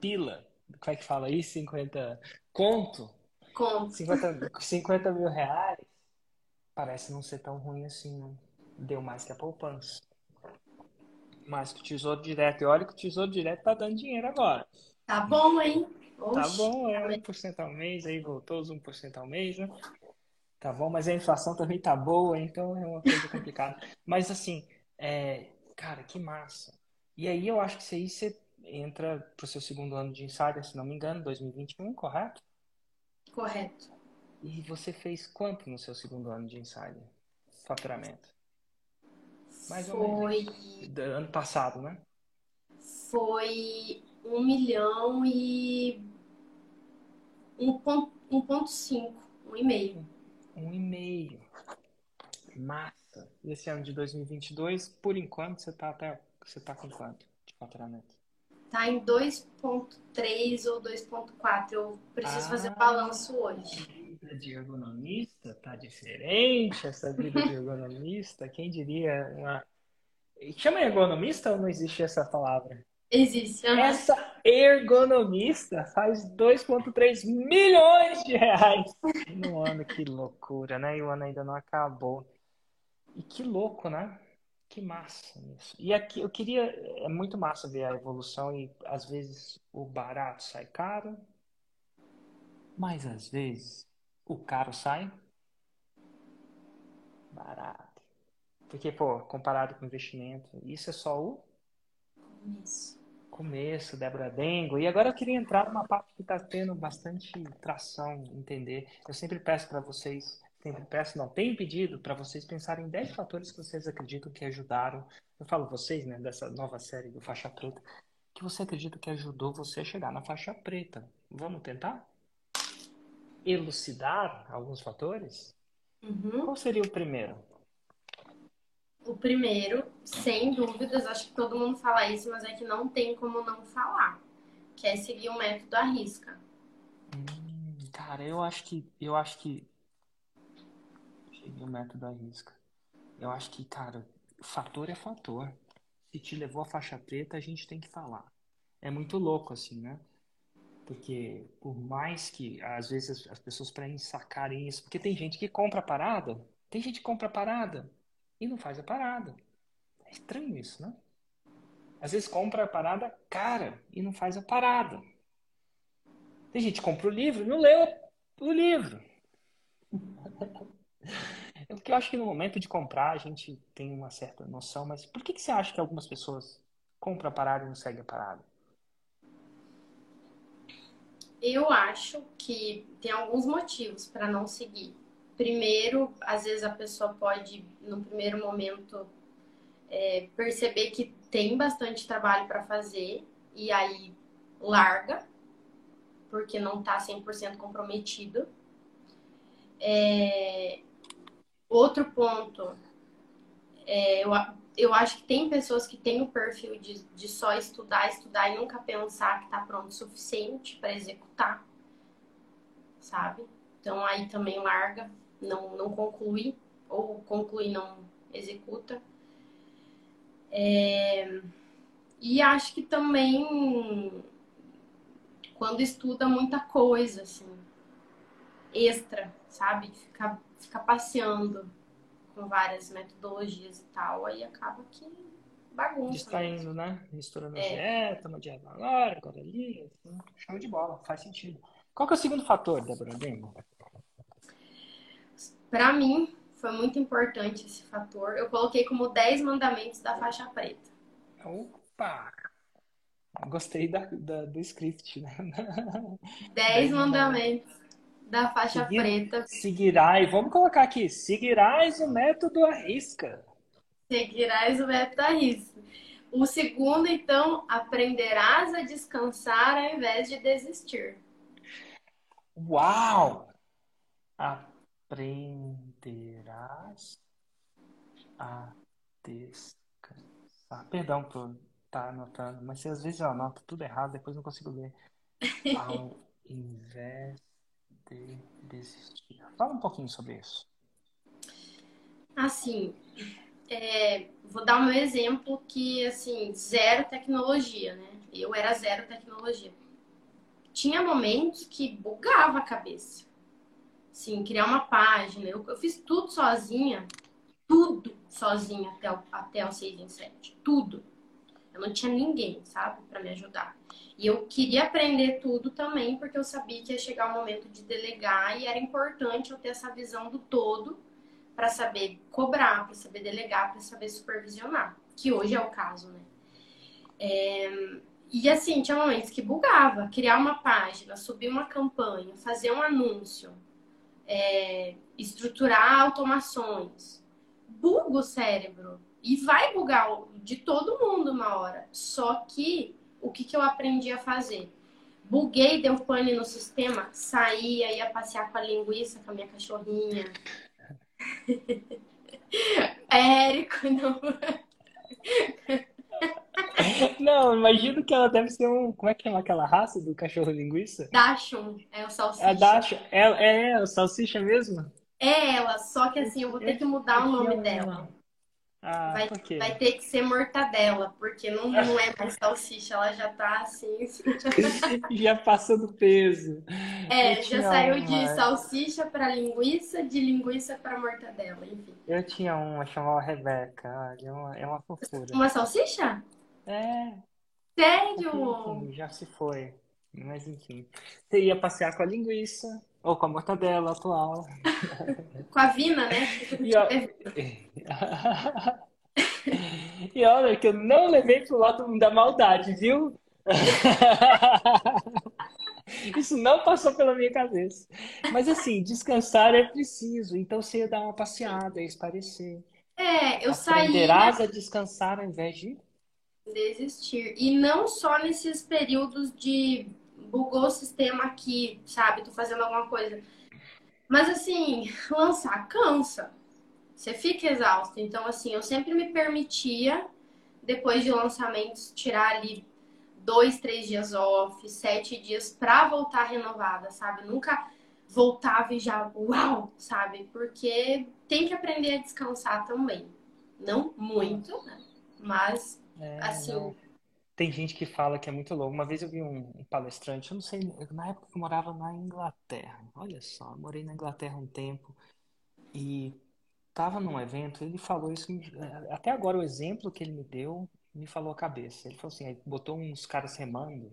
pila, como é que fala aí? 50 conto? Conto. 50, 50 mil reais, parece não ser tão ruim assim, não. Deu mais que a poupança. Mais que o tesouro direto. E olha que o tesouro direto tá dando dinheiro agora. Tá bom, hein? Oxi, tá bom, é 1% ao mês, aí voltou os 1% ao mês, né? Tá bom, mas a inflação também tá boa, então é uma coisa complicada. Mas assim, é, cara, que massa. E aí eu acho que isso aí você entra pro seu segundo ano de insider, se não me engano, 2021, correto? Correto. E você fez quanto no seu segundo ano de insider? Faturamento? Mais Foi... ou menos. Ano passado, né? Foi um milhão e 1,5, um e meio. Um e meio. Massa. E esse ano de 2022, por enquanto, você tá até você tá com quanto de faturamento? Tá em 2.3 ou 2.4. Eu preciso ah, fazer balanço hoje. Vida de ergonomista tá diferente essa vida de ergonomista. Quem diria uma Chama ergonomista ou não existe essa palavra? Existe. Uhum. Essa ergonomista faz 2,3 milhões de reais no ano. Que loucura, né? E o ano ainda não acabou. E que louco, né? Que massa isso. E aqui eu queria. É muito massa ver a evolução e às vezes o barato sai caro, mas às vezes o caro sai barato. Porque, pô, comparado com investimento, isso é só o começo. Começo, Débora Dengo. E agora eu queria entrar numa parte que está tendo bastante tração, entender. Eu sempre peço para vocês sempre peço, não, tenho pedido para vocês pensarem em 10 fatores que vocês acreditam que ajudaram. Eu falo vocês, né, dessa nova série do Faixa Preta, que você acredita que ajudou você a chegar na faixa preta. Vamos tentar? Elucidar alguns fatores? Uhum. Qual seria o primeiro? O primeiro, sem dúvidas, acho que todo mundo fala isso, mas é que não tem como não falar, que é seguir o método à risca. Hum, cara, eu acho que eu acho que o método da risca. Eu acho que, cara, fator é fator. Se te levou a faixa preta, a gente tem que falar. É muito louco, assim, né? Porque por mais que às vezes as pessoas para sacarem isso, porque tem gente que compra a parada, tem gente que compra a parada e não faz a parada. É estranho isso, né? Às vezes compra a parada cara e não faz a parada. Tem gente que compra o livro e não leu o livro. É porque eu acho que no momento de comprar a gente tem uma certa noção, mas por que, que você acha que algumas pessoas compram a parada e não seguem a parada? Eu acho que tem alguns motivos para não seguir. Primeiro, às vezes a pessoa pode, no primeiro momento, é, perceber que tem bastante trabalho para fazer e aí larga, porque não está 100% comprometido. É, Outro ponto, é, eu, eu acho que tem pessoas que têm o perfil de, de só estudar, estudar e nunca pensar que está pronto o suficiente para executar, sabe? Então aí também larga, não, não conclui, ou conclui não executa. É, e acho que também quando estuda muita coisa, assim, extra, sabe? Ficar ficar passeando com várias metodologias e tal, aí acaba que bagunça. Distraindo, né? Misturando é. dieta, uma dieta agora, agora ali. Assim. Show de bola, faz sentido. Qual que é o segundo fator, Débora? Para mim, foi muito importante esse fator. Eu coloquei como 10 mandamentos da faixa preta. Opa! Gostei da, da do script, né? 10 mandamentos da faixa Seguir, preta. Seguirás, vamos colocar aqui, seguirás o método arrisca. Seguirás o método arrisca. O segundo, então, aprenderás a descansar ao invés de desistir. Uau! Aprenderás a descansar. Perdão por estar tá anotando, mas às vezes eu anoto tudo errado, depois não consigo ler. Ao invés de desistir. Fala um pouquinho sobre isso. Assim, é, vou dar um exemplo que, assim, zero tecnologia, né? Eu era zero tecnologia. Tinha momentos que bugava a cabeça. Sim, criar uma página. Eu, eu fiz tudo sozinha. Tudo sozinha até o, até o 6 em 7. Tudo. Eu não tinha ninguém, sabe, para me ajudar. E eu queria aprender tudo também, porque eu sabia que ia chegar o momento de delegar e era importante eu ter essa visão do todo para saber cobrar, para saber delegar, para saber supervisionar, que hoje é o caso, né? É... E assim, tinha momentos que bugava, criar uma página, subir uma campanha, fazer um anúncio, é... estruturar automações. Buga o cérebro. E vai bugar de todo mundo uma hora. Só que o que, que eu aprendi a fazer? Buguei, deu pane no sistema, saía, ia passear com a linguiça, com a minha cachorrinha. Érico, não. Não, imagino que ela deve ser um. Como é que é aquela raça do cachorro linguiça? Dachshund, é o salsicha. É Dachshund. É, é, é o salsicha mesmo? É ela, só que assim, eu vou ter que mudar o nome dela. Ah, vai, vai ter que ser mortadela, porque não, não é mais salsicha, ela já tá assim. já passou do peso. É, Eu já saiu uma- de salsicha para linguiça, de linguiça para mortadela, enfim. Eu tinha uma, chamava Rebeca. É uma, é uma fofura. Uma salsicha? É, Sério? enfim, já se foi. Mas enfim. Você ia passear com a linguiça, ou com a mortadela atual. Com a Vina, né? E, ó- E olha que eu não levei pro lado da maldade, viu? Isso não passou pela minha cabeça. Mas assim, descansar é preciso. Então você ia dar uma passeada, ia esparecer. É, eu saí Aprenderás a descansar ao invés de. desistir. E não só nesses períodos de bugou o sistema aqui, sabe? Tô fazendo alguma coisa. Mas assim, lançar cansa. Você fica exausto. Então, assim, eu sempre me permitia, depois de lançamentos, tirar ali dois, três dias off, sete dias pra voltar renovada, sabe? Nunca voltava e já, uau, sabe? Porque tem que aprender a descansar também. Não muito, né? Mas, É, assim. Tem gente que fala que é muito louco. Uma vez eu vi um, palestrante, eu não sei, na época eu morava na Inglaterra. Olha só, eu morei na Inglaterra um tempo e tava num evento, ele falou isso, me- até agora o exemplo que ele me deu me falou a cabeça. Ele falou assim, botou uns caras remando.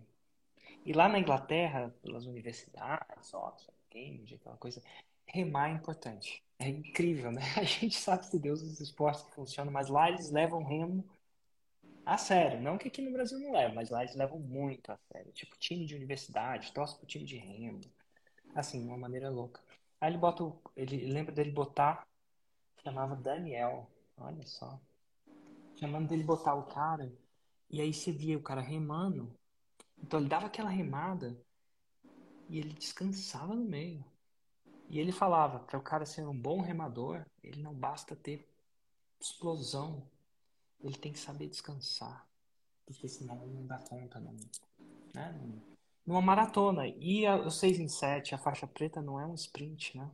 E lá na Inglaterra, pelas universidades, Oxford, Cambridge, aquela coisa, remar é importante. É incrível, né? A gente sabe se Deus os esportes que funcionam, mas lá eles levam remo a sério. Não que aqui no Brasil não leva, mas lá eles levam muito a sério. Tipo, time de universidade, torce pro time de remo. Assim, de uma maneira louca. Aí ele bota, o- ele lembra dele botar, chamava Daniel, olha só. Chamando dele botar o cara, e aí você via o cara remando. Então ele dava aquela remada e ele descansava no meio. E ele falava, para o cara ser um bom remador, ele não basta ter explosão, ele tem que saber descansar, porque senão não dá conta, não, né? Numa maratona. E a- o 6 em 7, a faixa preta não é um sprint, né?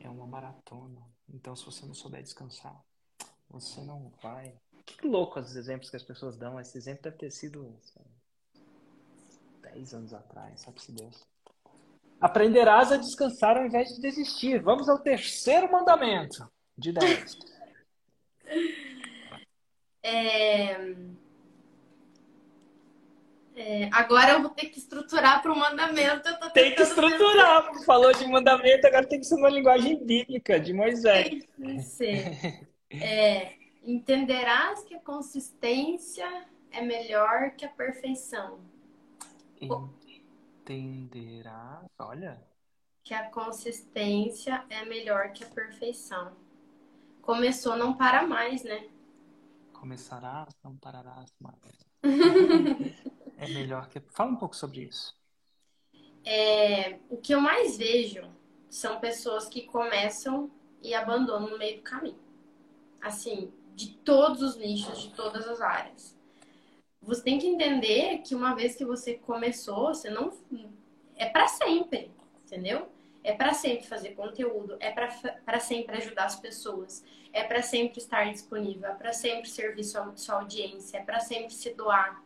É uma maratona. Então, se você não souber descansar, você não vai. Que louco os exemplos que as pessoas dão. Esse exemplo deve ter sido lá, 10 anos atrás, sabe-se Deus. Aprenderás a descansar ao invés de desistir. Vamos ao terceiro mandamento de 10. É... É, agora eu vou ter que estruturar para o mandamento. Eu tô Tem que estruturar. Falou de mandamento, agora tem que ser uma linguagem bíblica, de Moisés. Ser. É, entenderás que a consistência é melhor que a perfeição. Entenderás. Olha. Que a consistência é melhor que a perfeição. Começou, não para mais, né? Começarás, não pararás mais. É melhor que. Fala um pouco sobre isso. É, o que eu mais vejo são pessoas que começam e abandonam no meio do caminho. Assim, de todos os nichos, de todas as áreas. Você tem que entender que uma vez que você começou, você não é para sempre, entendeu? É para sempre fazer conteúdo, é para sempre ajudar as pessoas, é para sempre estar disponível, é para sempre servir sua, sua audiência, é para sempre se doar.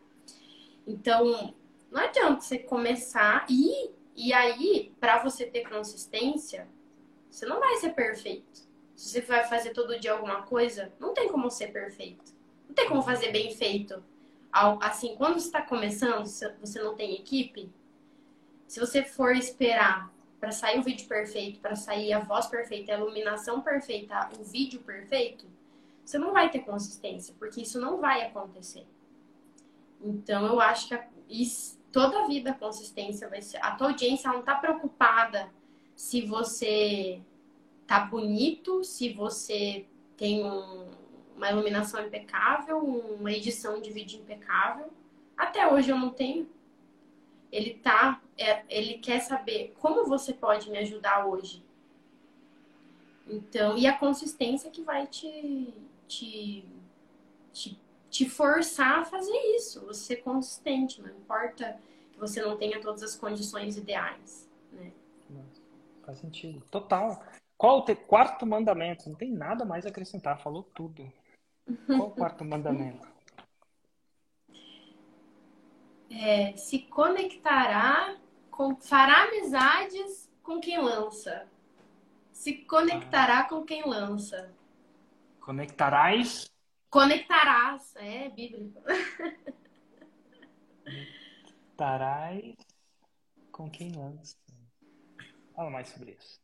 Então, não adianta você começar e, e aí, para você ter consistência, você não vai ser perfeito. Se você vai fazer todo dia alguma coisa, não tem como ser perfeito. Não tem como fazer bem feito. Assim, quando você está começando, você não tem equipe, se você for esperar para sair o vídeo perfeito, para sair a voz perfeita, a iluminação perfeita, o vídeo perfeito, você não vai ter consistência, porque isso não vai acontecer. Então, eu acho que a, isso, toda a vida a consistência vai ser. A tua audiência não está preocupada se você tá bonito, se você tem um, uma iluminação impecável, uma edição de vídeo impecável. Até hoje eu não tenho. Ele tá, é, ele quer saber como você pode me ajudar hoje. Então, e a consistência que vai te, te, te, te forçar a fazer isso, você ser consistente, não importa que você não tenha todas as condições ideais, né? Faz sentido. Total. Qual o quarto mandamento? Não tem nada mais a acrescentar, falou tudo. Qual o quarto mandamento? É, se conectará, com, fará amizades com quem lança. Se conectará ah. com quem lança. Conectarás? Conectarás, é bíblico. Conectarás com quem lança. Fala mais sobre isso.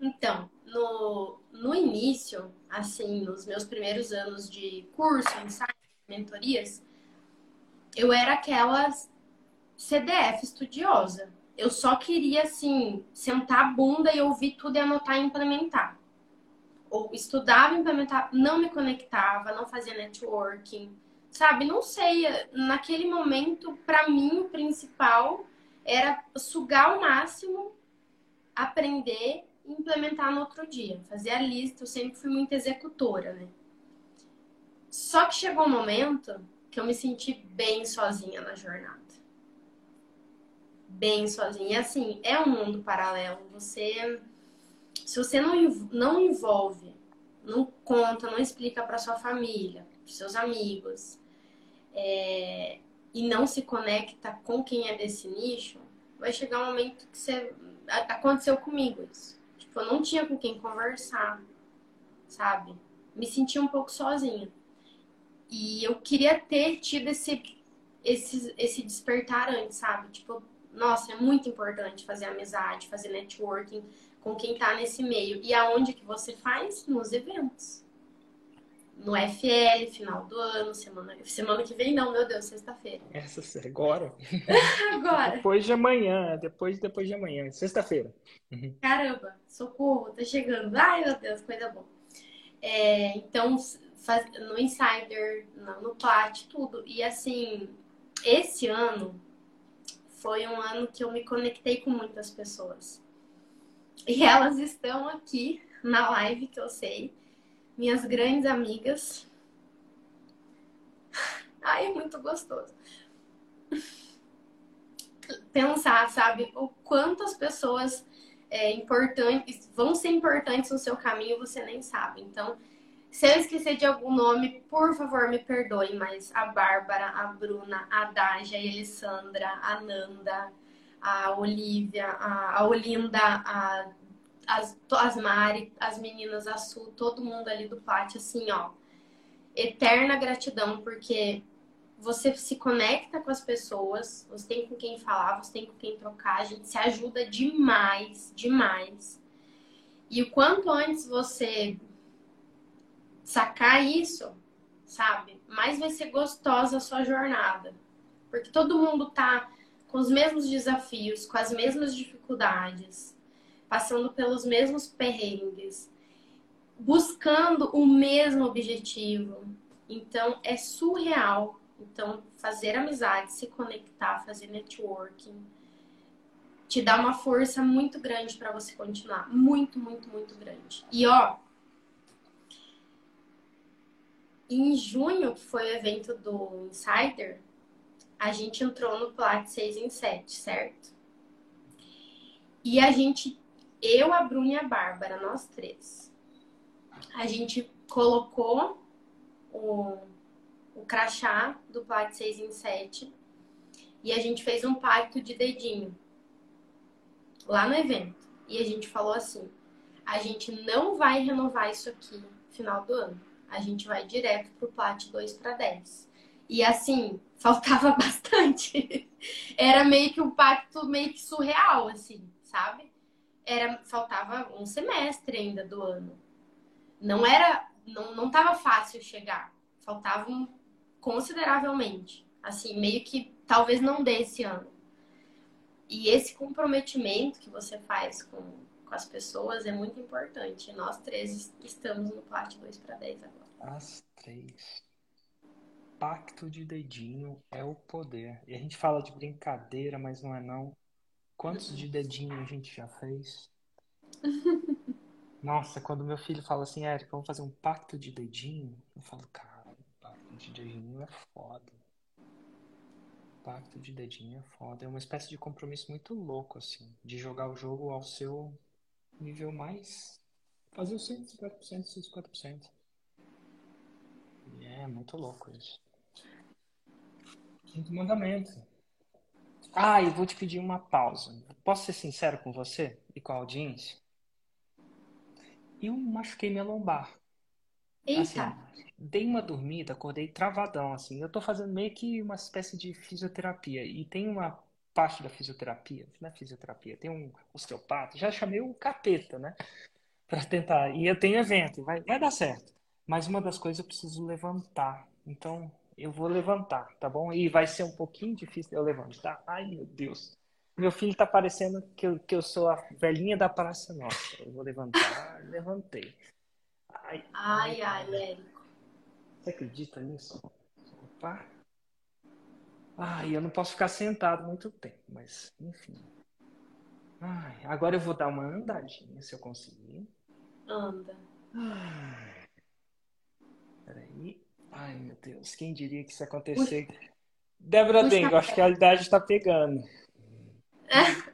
Então, no, no início, assim, nos meus primeiros anos de curso, ensaio, mentorias, eu era aquela CDF estudiosa. Eu só queria, assim, sentar a bunda e ouvir tudo e anotar e implementar. Ou estudava, implementava, não me conectava, não fazia networking, sabe? Não sei. Naquele momento, para mim, o principal era sugar o máximo, aprender e implementar no outro dia. Fazer a lista, eu sempre fui muito executora, né? Só que chegou um momento que eu me senti bem sozinha na jornada bem sozinha. E assim, é um mundo paralelo. Você. Se você não, não envolve, não conta, não explica para sua família, para seus amigos, é, e não se conecta com quem é desse nicho, vai chegar um momento que você. Aconteceu comigo isso. Tipo, eu não tinha com quem conversar, sabe? Me senti um pouco sozinha. E eu queria ter tido esse, esse, esse despertar antes, sabe? Tipo, nossa, é muito importante fazer amizade, fazer networking com quem tá nesse meio. E aonde que você faz? Nos eventos. No FL, final do ano, semana, semana que vem não, meu Deus, sexta-feira. Essa agora? agora. depois de amanhã, depois depois de amanhã, sexta-feira. Uhum. Caramba, socorro, tá chegando. Ai, meu Deus, coisa boa. É, então, faz, no Insider, no, no Plat, tudo. E assim, esse ano foi um ano que eu me conectei com muitas pessoas. E elas estão aqui na live, que eu sei, minhas grandes amigas. Ai, é muito gostoso. Pensar, sabe, o quanto as pessoas é, importantes vão ser importantes no seu caminho, você nem sabe. Então, se eu esquecer de algum nome, por favor, me perdoe, mas a Bárbara, a Bruna, a Dágia, a Elisandra, a Nanda, a Olivia, a, Olinda, a, as, as Mari, as meninas, a Sul, todo mundo ali do pátio, assim, ó. Eterna gratidão, porque você se conecta com as pessoas, você tem com quem falar, você tem com quem trocar, a gente se ajuda demais, demais. E o quanto antes você sacar isso, sabe? Mais vai ser gostosa a sua jornada. Porque todo mundo tá com os mesmos desafios, com as mesmas dificuldades, passando pelos mesmos perrengues, buscando o mesmo objetivo. Então é surreal. Então fazer amizade, se conectar, fazer networking, te dá uma força muito grande para você continuar, muito, muito, muito grande. E ó, em junho, que foi o evento do Insider, a gente entrou no Plat 6 em 7, certo? E a gente, eu, a Bruna e a Bárbara, nós três, a gente colocou o, o crachá do Plat 6 em 7 e a gente fez um pacto de dedinho lá no evento. E a gente falou assim: a gente não vai renovar isso aqui no final do ano a gente vai direto pro Plat 2 para 10. E assim, faltava bastante. Era meio que um pacto meio que surreal, assim, sabe? Era, faltava um semestre ainda do ano. Não era, não, não tava fácil chegar. Faltavam consideravelmente. Assim, meio que talvez não dê esse ano. E esse comprometimento que você faz com com as pessoas é muito importante. Nós três estamos no Plat 2 para 10 agora. As três. pacto de dedinho é o poder. E a gente fala de brincadeira, mas não é não. Quantos de dedinho a gente já fez? Nossa, quando meu filho fala assim, Érica, vamos fazer um pacto de dedinho, eu falo, cara, pacto de dedinho é foda. Pacto de dedinho é foda. É uma espécie de compromisso muito louco, assim, de jogar o jogo ao seu nível mais. Fazer os 150%, 150%. É muito louco isso. Quinto mandamento. Ah, e vou te pedir uma pausa. Posso ser sincero com você e com a audiência? Eu machuquei minha lombar. Eita. Assim, dei uma dormida, acordei travadão, assim. Eu tô fazendo meio que uma espécie de fisioterapia. E tem uma parte da fisioterapia, não é fisioterapia, tem um osteopata, já chamei o capeta, né? Pra tentar. E eu tenho evento, vai, vai dar certo. Mas uma das coisas eu preciso levantar. Então, eu vou levantar, tá bom? E vai ser um pouquinho difícil eu levantar. Ai, meu Deus. Meu filho tá parecendo que eu, que eu sou a velhinha da Praça Nossa. Eu vou levantar, levantei. Ai, ai, ai, Érico. Você acredita nisso? Opa. Ai, eu não posso ficar sentado muito tempo, mas enfim. Ai, agora eu vou dar uma andadinha, se eu conseguir. Anda. Ai. Peraí. Ai, meu Deus, quem diria que isso ia acontecer? Débora Puxa. Dengo, acho que a idade está pegando.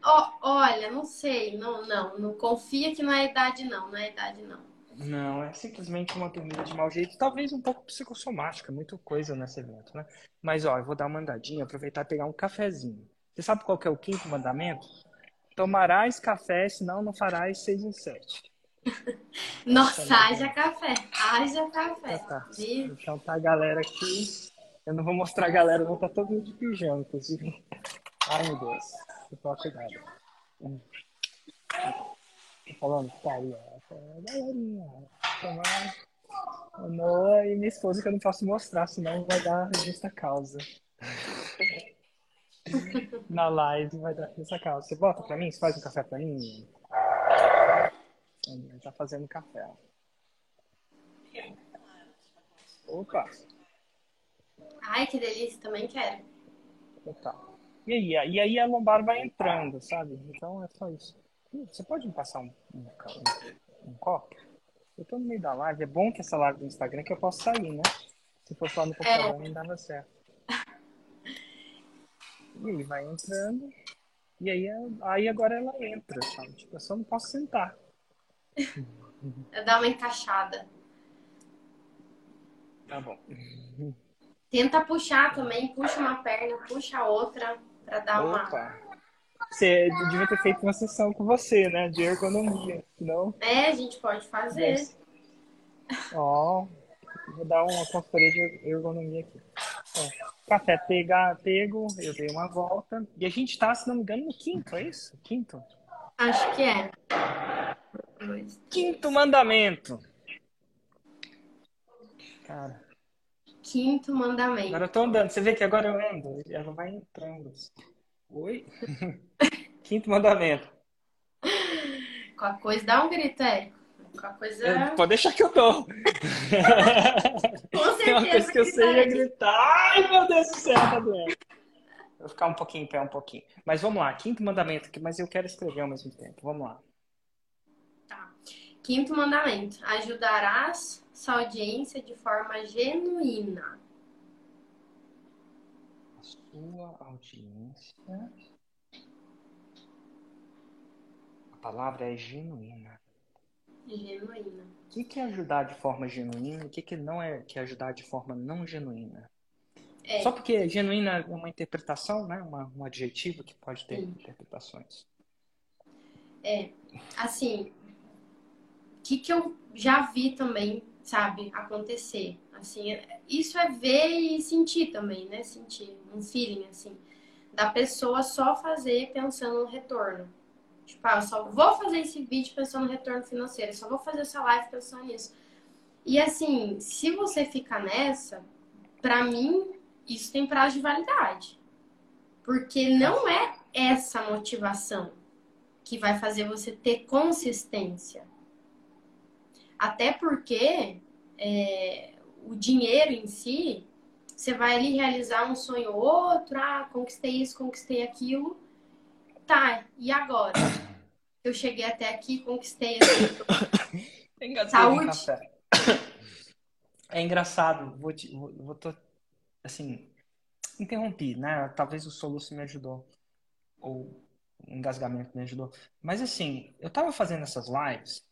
Ó, olha, não sei, não, não, não confia que não é idade, não, não é idade, não. Não, é simplesmente uma dormida de mau jeito, talvez um pouco psicossomática, muita coisa nesse evento, né? Mas, ó, eu vou dar uma andadinha, aproveitar e pegar um cafezinho. Você sabe qual que é o quinto mandamento? Tomarás café, senão não farás seis em sete. Nossa, haja café, haja café. Tá, tá. Então tá a galera aqui. Eu não vou mostrar a galera, não tá todo mundo de pijama, inclusive. Ai, meu Deus. Vou tomar cuidado. Hum. Tô falando que tá aí, ó. Galerinha. O Noah e minha esposa que eu não posso mostrar, senão vai dar justa causa. Na live vai dar justa causa. Você bota pra mim? Você faz um café pra mim? Ele tá fazendo café. Opa! Ai, que delícia, também quero. Tá. E aí, e aí a lombar vai entrando, sabe? Então é só isso. Você pode me passar um, um, um- um copo? Eu tô no meio da live. É bom que essa live do Instagram que eu posso sair, né? Se fosse lá no computador não dava certo. E aí vai entrando. E aí, aí agora ela entra, sabe? Tipo, eu só não posso sentar. Dar uma encaixada. Tá bom. Tenta puxar também, puxa uma perna, puxa a outra, pra dar uma. Você devia ter feito uma sessão com você, né? De ergonomia. Senão. É, a gente pode fazer. Ó, vou dar uma consultoria de ergonomia aqui. Ó, café pega, pego, eu dei uma volta. E a gente tá, se não me engano, no quinto, é isso? Quinto? Acho que é. Quinto mandamento. Cara, Quinto mandamento. agora eu tô andando. Você vê que agora eu ando? Ela vai entrando. Oi? Quinto mandamento. Com a coisa, dá um grito, Érico. Com a coisa. Eu- Pode deixar que eu dou. Com Tem uma coisa certeza que eu sei é gritar. Ai, meu Deus do céu, tá doendo. Vou ficar um pouquinho em pé, um pouquinho. Mas vamos lá, quinto mandamento aqui, mas eu quero escrever ao mesmo tempo. Vamos lá. Tá. Quinto mandamento: ajudarás sua audiência de forma genuína. A sua audiência. A palavra é genuína. Genuína. O que que é ajudar de forma genuína? O que que não é que é ajudar de forma não genuína? É. Só porque genuína é uma interpretação, né? Uma, um adjetivo que pode ter Sim. interpretações. assim, o que, que eu já vi também, sabe, acontecer. Assim, isso é ver e sentir também, né? Sentir um feeling, assim, da pessoa só fazer pensando no retorno. Tipo, ah, eu só vou fazer esse vídeo pensando no retorno financeiro, eu só vou fazer essa live pensando nisso. E assim, se você ficar nessa, pra mim, isso tem prazo de validade. Porque não é essa motivação que vai fazer você ter consistência. Até porque é, o dinheiro em si, você vai ali realizar um sonho ou outro, ah, conquistei isso, conquistei aquilo. Tá, e agora? Eu cheguei até aqui, conquistei assim. Saúde. É engraçado, vou, te, vou, vou tô, assim, interrompi, né? Talvez o soluço me ajudou. Ou o engasgamento me ajudou. Mas assim, eu tava fazendo essas lives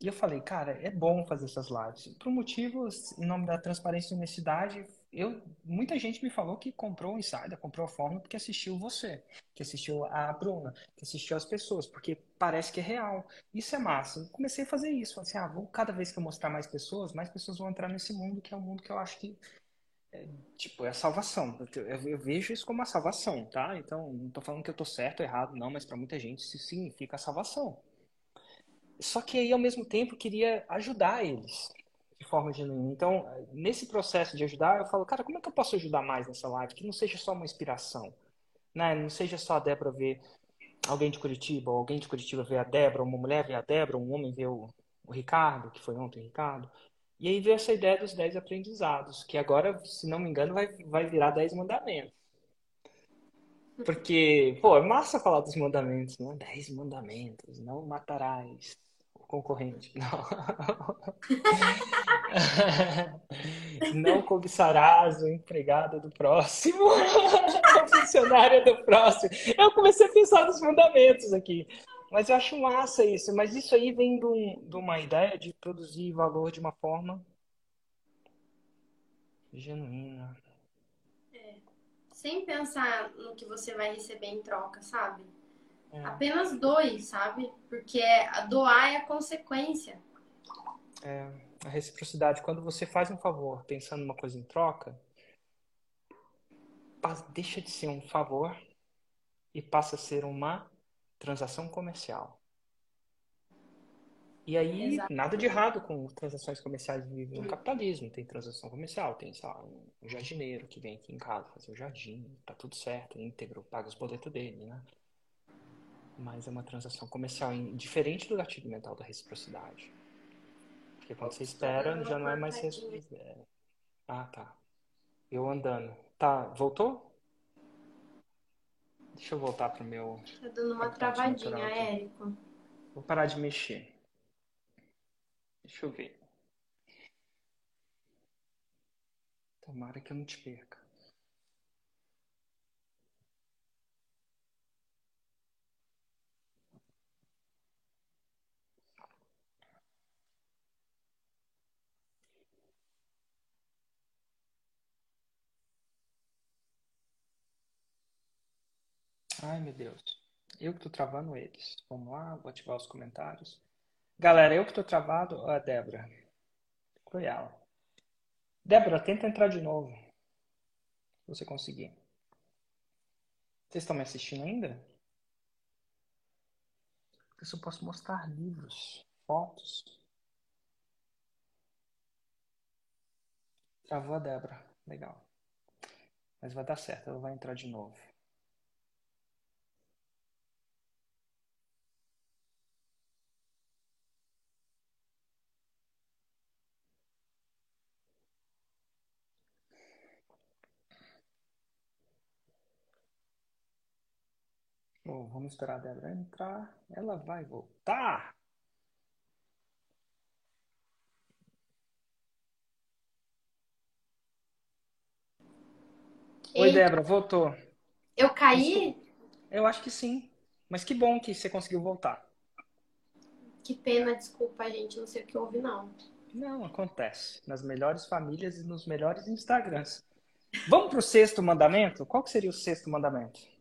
e eu falei, cara, é bom fazer essas lives. Por motivos, em nome da transparência e honestidade, eu, muita gente me falou que comprou o Insider, comprou a Fórmula porque assistiu você, que assistiu a Bruna, que assistiu as pessoas, porque parece que é real. Isso é massa. Eu comecei a fazer isso. Assim, ah, vou, cada vez que eu mostrar mais pessoas, mais pessoas vão entrar nesse mundo, que é um mundo que eu acho que é, tipo, é a salvação. Eu, eu, vejo isso como a salvação, tá? Então, não tô falando que eu tô certo ou errado, não, mas para muita gente isso significa a salvação. Só que aí, ao mesmo tempo, eu queria ajudar eles de forma genuína. Então, nesse processo de ajudar, eu falo, cara, como é que eu posso ajudar mais nessa live? Que não seja só uma inspiração, né? Não seja só a Débora ver alguém de Curitiba, ou alguém de Curitiba ver a Débora, uma mulher ver a Débora, um homem ver o, o Ricardo, que foi ontem o Ricardo. E aí veio essa ideia dos 10 aprendizados, que agora, se não me engano, vai, vai virar 10 mandamentos. Porque, pô, é massa falar dos mandamentos, né? 10 mandamentos, não matarás concorrente. Não. não cobiçarás o empregado do próximo, a funcionária do próximo. Eu comecei a pensar nos fundamentos aqui. Mas eu acho massa isso. Mas isso aí vem de, de uma ideia de produzir valor de uma forma genuína. É. Sem pensar no que você vai receber em troca, sabe? É. Apenas doe, sabe? Porque a doar é a consequência. É, a reciprocidade. Quando você faz um favor pensando numa coisa em troca, deixa de ser um favor e passa a ser uma transação comercial. E aí, Exato. nada de errado com transações comerciais no capitalismo. Tem transação comercial, tem, sei lá, um jardineiro que vem aqui em casa fazer o jardim, tá tudo certo, íntegro, paga os boletos dele, né? Mas é uma transação comercial, diferente do gatilho mental da reciprocidade. Porque quando você espera, já não é mais. É. Ah, tá. Eu andando. Tá, voltou? Deixa eu voltar pro meu. Tá dando uma travadinha, Érico. Vou parar de mexer. Deixa eu ver. Tomara que eu não te perca. Ai, meu Deus. Eu que tô travando eles. Vamos lá, vou ativar os comentários. Galera, eu que tô travado. A Débora. Cruel. Débora, tenta entrar de novo. Se você conseguir. Vocês estão me assistindo ainda? Eu só posso mostrar livros, fotos. Travou a Débora. Legal. Mas vai dar certo, ela vai entrar de novo. Bom, vamos esperar a Débora entrar. Ela vai voltar. Oi, Débora, voltou. Eu caí? Eu acho que sim. Mas que bom que você conseguiu voltar. Que pena, desculpa, gente. Não sei o que houve, não. Não, acontece. Nas melhores famílias e nos melhores Instagrams. Vamos para o sexto mandamento? Qual seria o sexto mandamento?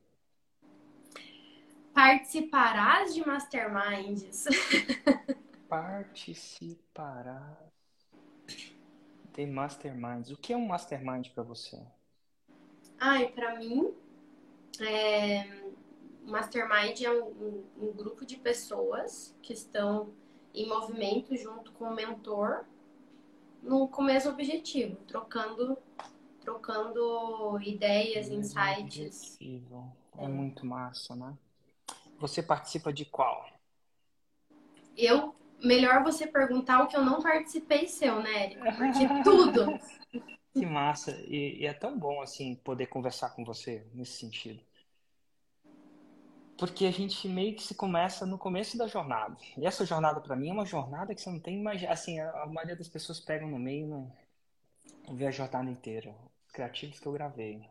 Participarás de masterminds. Participarás de masterminds. O que é um mastermind para você? Ai, para mim, é... mastermind é um, um, um grupo de pessoas que estão em movimento junto com o mentor no, com o mesmo objetivo, trocando trocando ideias, insights. Objetivo. É, é muito massa, né? Você participa de qual? Eu, melhor você perguntar o que eu não participei seu, né, Érica? Porque tudo, Que massa. E, e, é tão bom, assim, poder conversar com você nesse sentido. Porque a gente meio que se começa no começo da jornada. E essa jornada, para mim, é uma jornada que você não tem mais. Assim, a, maioria das pessoas pegam no meio não vê a jornada inteira. Os criativos que eu gravei,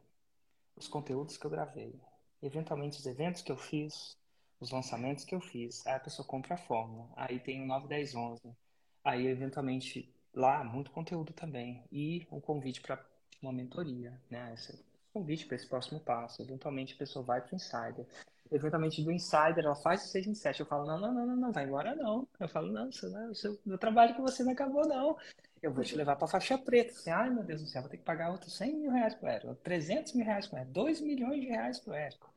os conteúdos que eu gravei, eventualmente os eventos que eu fiz, os lançamentos que eu fiz. Aí a pessoa compra a fórmula. Aí tem o 9, 10, 11. Aí, eventualmente, lá, muito conteúdo também. E um convite para uma mentoria, né? Esse convite para esse próximo passo. Eventualmente, a pessoa vai para o Insider. Eventualmente, do Insider, ela faz o 6 em 7. Eu falo, não, não, não, não, não, vai embora não. Eu falo, não, seu, seu, meu trabalho com você não acabou, não. Eu vou te levar para faixa preta. Assim, Ai, meu Deus do céu, vou ter que pagar outros 100 mil reais pro Érico, 300 mil reais pro Érico, 2 milhões de reais pro Érico.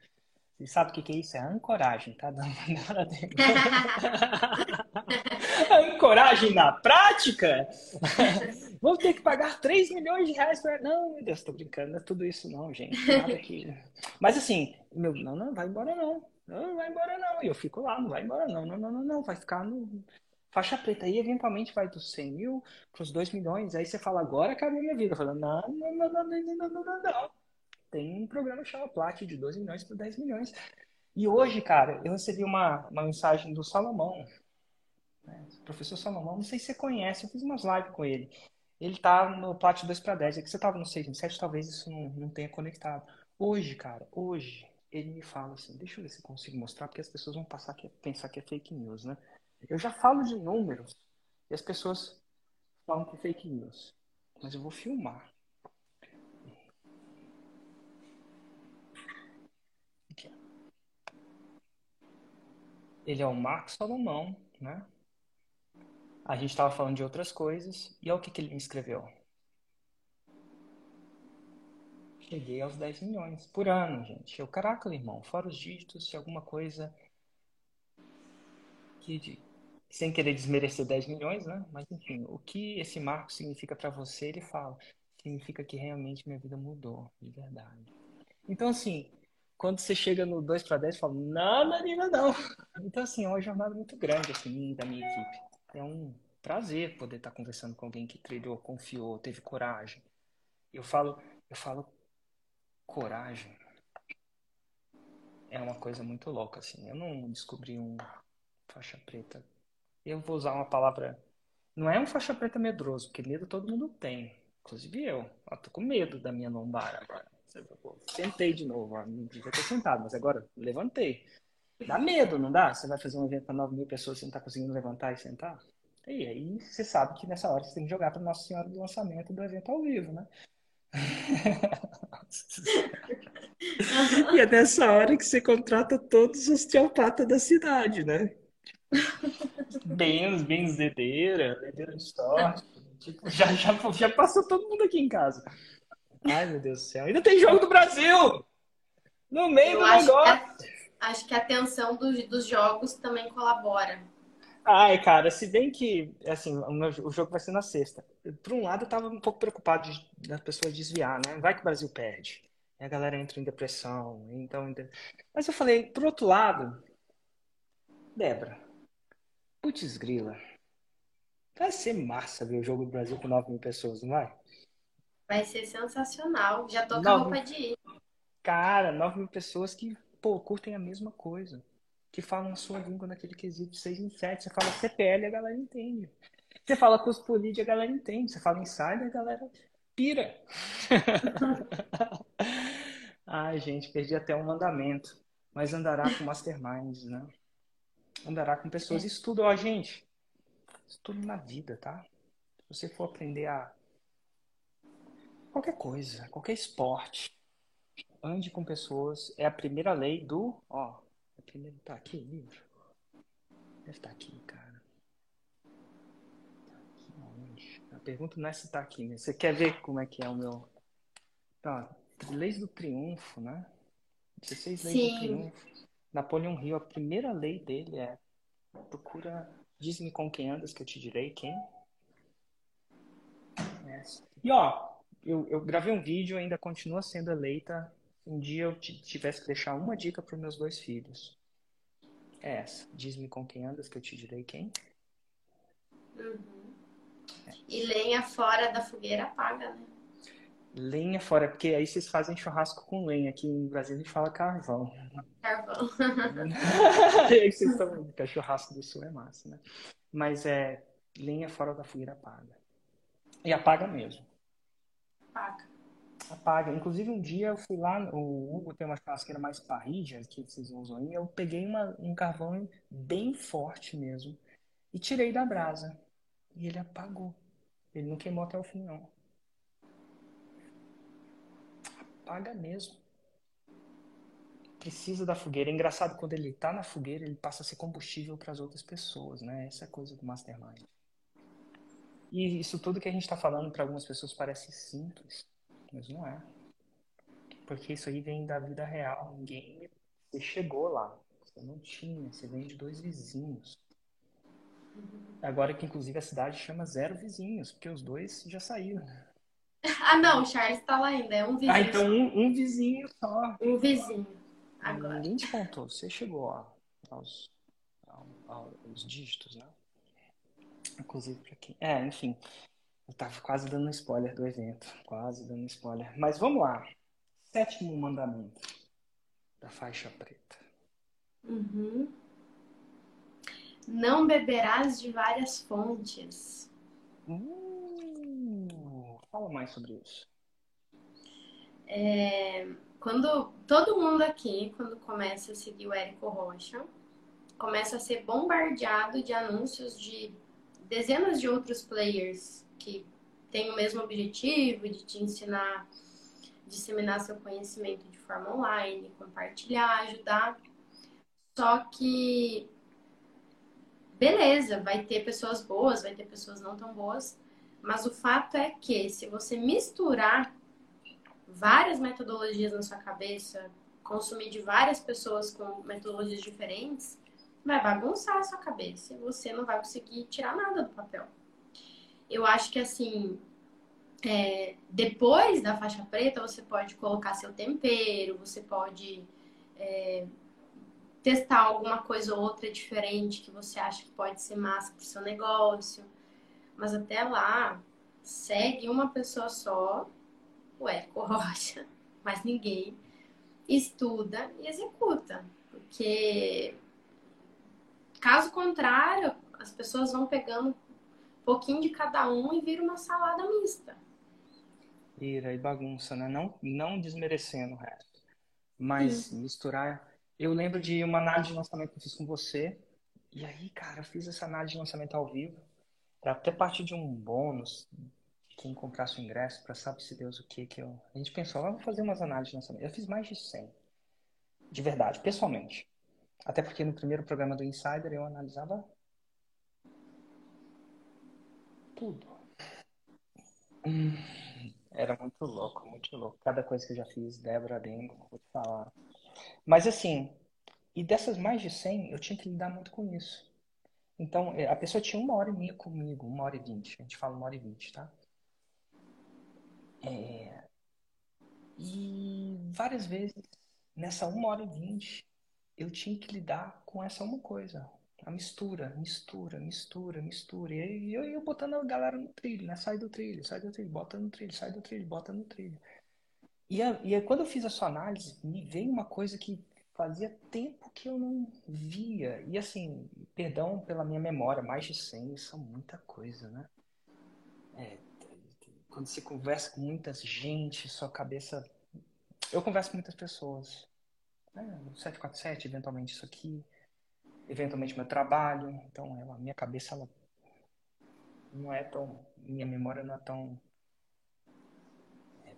Você sabe o que, que é isso? É ancoragem, tá? Dando ancoragem na prática? Vou ter que pagar 3 milhões de reais para. Não, meu Deus, tô brincando, não é tudo isso, não, gente. Nada que... Mas assim, meu, não, não, vai embora não. Não, vai embora não. E eu fico lá, não vai embora não. Não, não, não, não. Vai ficar no faixa preta. Aí eventualmente vai dos 100 mil para os 2 milhões. Aí você fala, agora acabou minha vida. Eu falo, não, não, não, não, não, não, não, não, não tem um programa que chama Plat de 12 milhões para 10 milhões. E hoje, cara, eu recebi uma, uma mensagem do Salomão, né? professor Salomão, não sei se você conhece, eu fiz umas lives com ele. Ele tá no Plat 2 para 10, é que você tava no 6 em 7, talvez isso não, não tenha conectado. Hoje, cara, hoje, ele me fala assim, deixa eu ver se consigo mostrar, porque as pessoas vão passar que, pensar que é fake news, né? Eu já falo de números e as pessoas falam que é fake news, mas eu vou filmar. Ele é o Marcos Salomão, né? A gente estava falando de outras coisas, e olha o que, que ele me escreveu. Cheguei aos 10 milhões por ano, gente. Eu, caraca, irmão, fora os dígitos, se alguma coisa que, sem querer desmerecer 10 milhões, né? Mas enfim, o que esse marco significa para você, ele fala. Significa que realmente minha vida mudou, de verdade. Então, assim, quando você chega no 2 para 10, fala, não, Marina, não. Então, assim, é uma jornada muito grande, assim, da minha equipe. É um prazer poder estar conversando com alguém que trilhou, confiou, teve coragem. Eu falo, eu falo coragem. É uma coisa muito louca, assim. Eu não descobri um faixa preta. Eu vou usar uma palavra. Não é um faixa preta medroso, porque medo todo mundo tem. Inclusive eu. Eu tô com medo da minha lombar agora. Sentei de novo, não devia ter sentado, mas agora levantei. Dá medo, não dá? Você vai fazer um evento para 9 mil pessoas e não está conseguindo levantar e sentar? E aí você sabe que nessa hora você tem que jogar para Nossa Senhora do lançamento do evento ao vivo, né? e é nessa hora que você contrata todos os osteopatas da cidade, né? Bens, benzedeira, dedeira de sorte. Tipo, já, já, já passou todo mundo aqui em casa. Ai, meu Deus do céu. Ainda tem jogo do Brasil! No meio Eu do acho negócio. Que a, acho que a atenção dos, dos jogos também colabora. Ai, cara, se bem que, assim, o jogo vai ser na sexta. Por um lado, eu tava um pouco preocupado de, das pessoas desviar, né? Vai que o Brasil perde. E a galera entra em depressão. Então, mas eu falei, por outro lado, Débora, putz grila, vai ser massa ver o jogo do Brasil com 9 mil pessoas, não vai? Vai ser sensacional. Já tô com a roupa de ir. Cara, 9 mil pessoas que, pô, curtem a mesma coisa. Que falam a sua língua naquele quesito 6 em 7. Você fala CPL, a galera entende. Você fala por lead, a galera entende. Você fala insider, a galera pira. Ai, gente, perdi até um mandamento. Mas andará com masterminds, né? Andará com pessoas. É. Estuda, ó, gente. Estudo na vida, tá? Se você for aprender a qualquer coisa, qualquer esporte. Ande com pessoas. É a primeira lei do. Ó, é primeiro tá aqui, livro. Deve estar tá aqui, cara. Tá aqui onde? A pergunta não é se tá aqui, né? Você quer ver como é que é o meu. Tá, leis do triunfo, né? 16 leis Sim. do triunfo. Napoleão Hill, a primeira lei dele é procura, diz-me com quem andas que eu te direi quem. E ó, eu, eu gravei um vídeo, ainda continua sendo eleita. Um dia eu tivesse que deixar uma dica para os meus dois filhos. É essa. Diz-me com quem andas que eu te direi quem. Uhum. É. E lenha fora da fogueira apaga, né? Lenha fora, porque aí vocês fazem churrasco com lenha. Aqui no Brasil a gente fala carvão. Carvão. aí vocês estão que é churrasco do sul é massa, né? Mas é lenha fora da fogueira apaga. E apaga mesmo. Apaga. Apaga. Inclusive um dia eu fui lá, o Hugo tem uma churrasqueira mais parrilla que vocês usam aí, eu peguei uma, um carvão bem forte mesmo e tirei da brasa. E ele apagou. Ele não queimou até o fim, não. Apaga mesmo. Precisa da fogueira. É engraçado, quando ele tá na fogueira, ele passa a ser combustível para as outras pessoas, né? Essa é a coisa do Mastermind. E isso tudo que a gente está falando para algumas pessoas parece simples, mas não é. Porque isso aí vem da vida real. Ninguém. Você chegou lá. Você não tinha. Você vem de dois vizinhos. Agora que inclusive a cidade chama zero vizinhos, porque os dois já saíram. Ah, não, Charles tá lá ainda, é um vizinho. Ah, então um, um vizinho só. Um vizinho. Agora. Ninguém te contou, você chegou ó, aos, aos dígitos, né? Inclusive pra quem. É, enfim. Eu tava quase dando spoiler do evento. Quase dando spoiler. Mas vamos lá. Sétimo mandamento da faixa preta. Uhum. Não beberás de várias fontes. Uh, fala mais sobre isso. É, quando todo mundo aqui, quando começa a seguir o Érico Rocha, começa a ser bombardeado de anúncios de dezenas de outros players que têm o mesmo objetivo de te ensinar, disseminar seu conhecimento de forma online, compartilhar, ajudar. Só que beleza, vai ter pessoas boas, vai ter pessoas não tão boas, mas o fato é que se você misturar várias metodologias na sua cabeça, consumir de várias pessoas com metodologias diferentes, vai bagunçar a sua cabeça e você não vai conseguir tirar nada do papel. Eu acho que assim, é, depois da faixa preta, você pode colocar seu tempero, você pode é, testar alguma coisa ou outra diferente que você acha que pode ser massa para o seu negócio. Mas até lá, segue uma pessoa só, o Érico Rocha, mais ninguém, estuda e executa. Porque, caso contrário, as pessoas vão pegando um pouquinho de cada um e vira uma salada mista. Ira e bagunça, né? Não, não desmerecendo o resto. Mas misturar eu lembro de uma análise de lançamento que eu fiz com você. E aí, cara, eu fiz essa análise de lançamento ao vivo. Era até parte de um bônus. Quem comprasse o ingresso para saber se Deus o que que eu. A gente pensou, vamos fazer umas análises de lançamento. Eu fiz mais de 100. De verdade, pessoalmente. Até porque no primeiro programa do Insider eu analisava tudo. Era muito louco, muito louco. Cada coisa que eu já fiz, Débora Dengo, vou te falar. Mas assim, e dessas mais de 100, eu tinha que lidar muito com isso. Então, é, a pessoa tinha uma hora e meia comigo, uma hora e vinte. A gente fala uma hora e vinte, tá? É... E várias vezes, nessa uma hora e vinte, eu tinha que lidar com essa uma coisa. A mistura, mistura, mistura, mistura. E eu ia botando a galera no trilho, né? Sai do trilho, sai do trilho, bota no trilho, sai do trilho, bota no trilho. E, a, e quando eu fiz a sua análise, me veio uma coisa que fazia tempo que eu não via. E assim, perdão pela minha memória, mais de 100, isso é muita coisa, né? É, quando você conversa com muita gente, sua cabeça. Eu converso com muitas pessoas. Né? 747, eventualmente isso aqui, eventualmente meu trabalho. Então, ela, minha cabeça, ela não é tão. Minha memória não é tão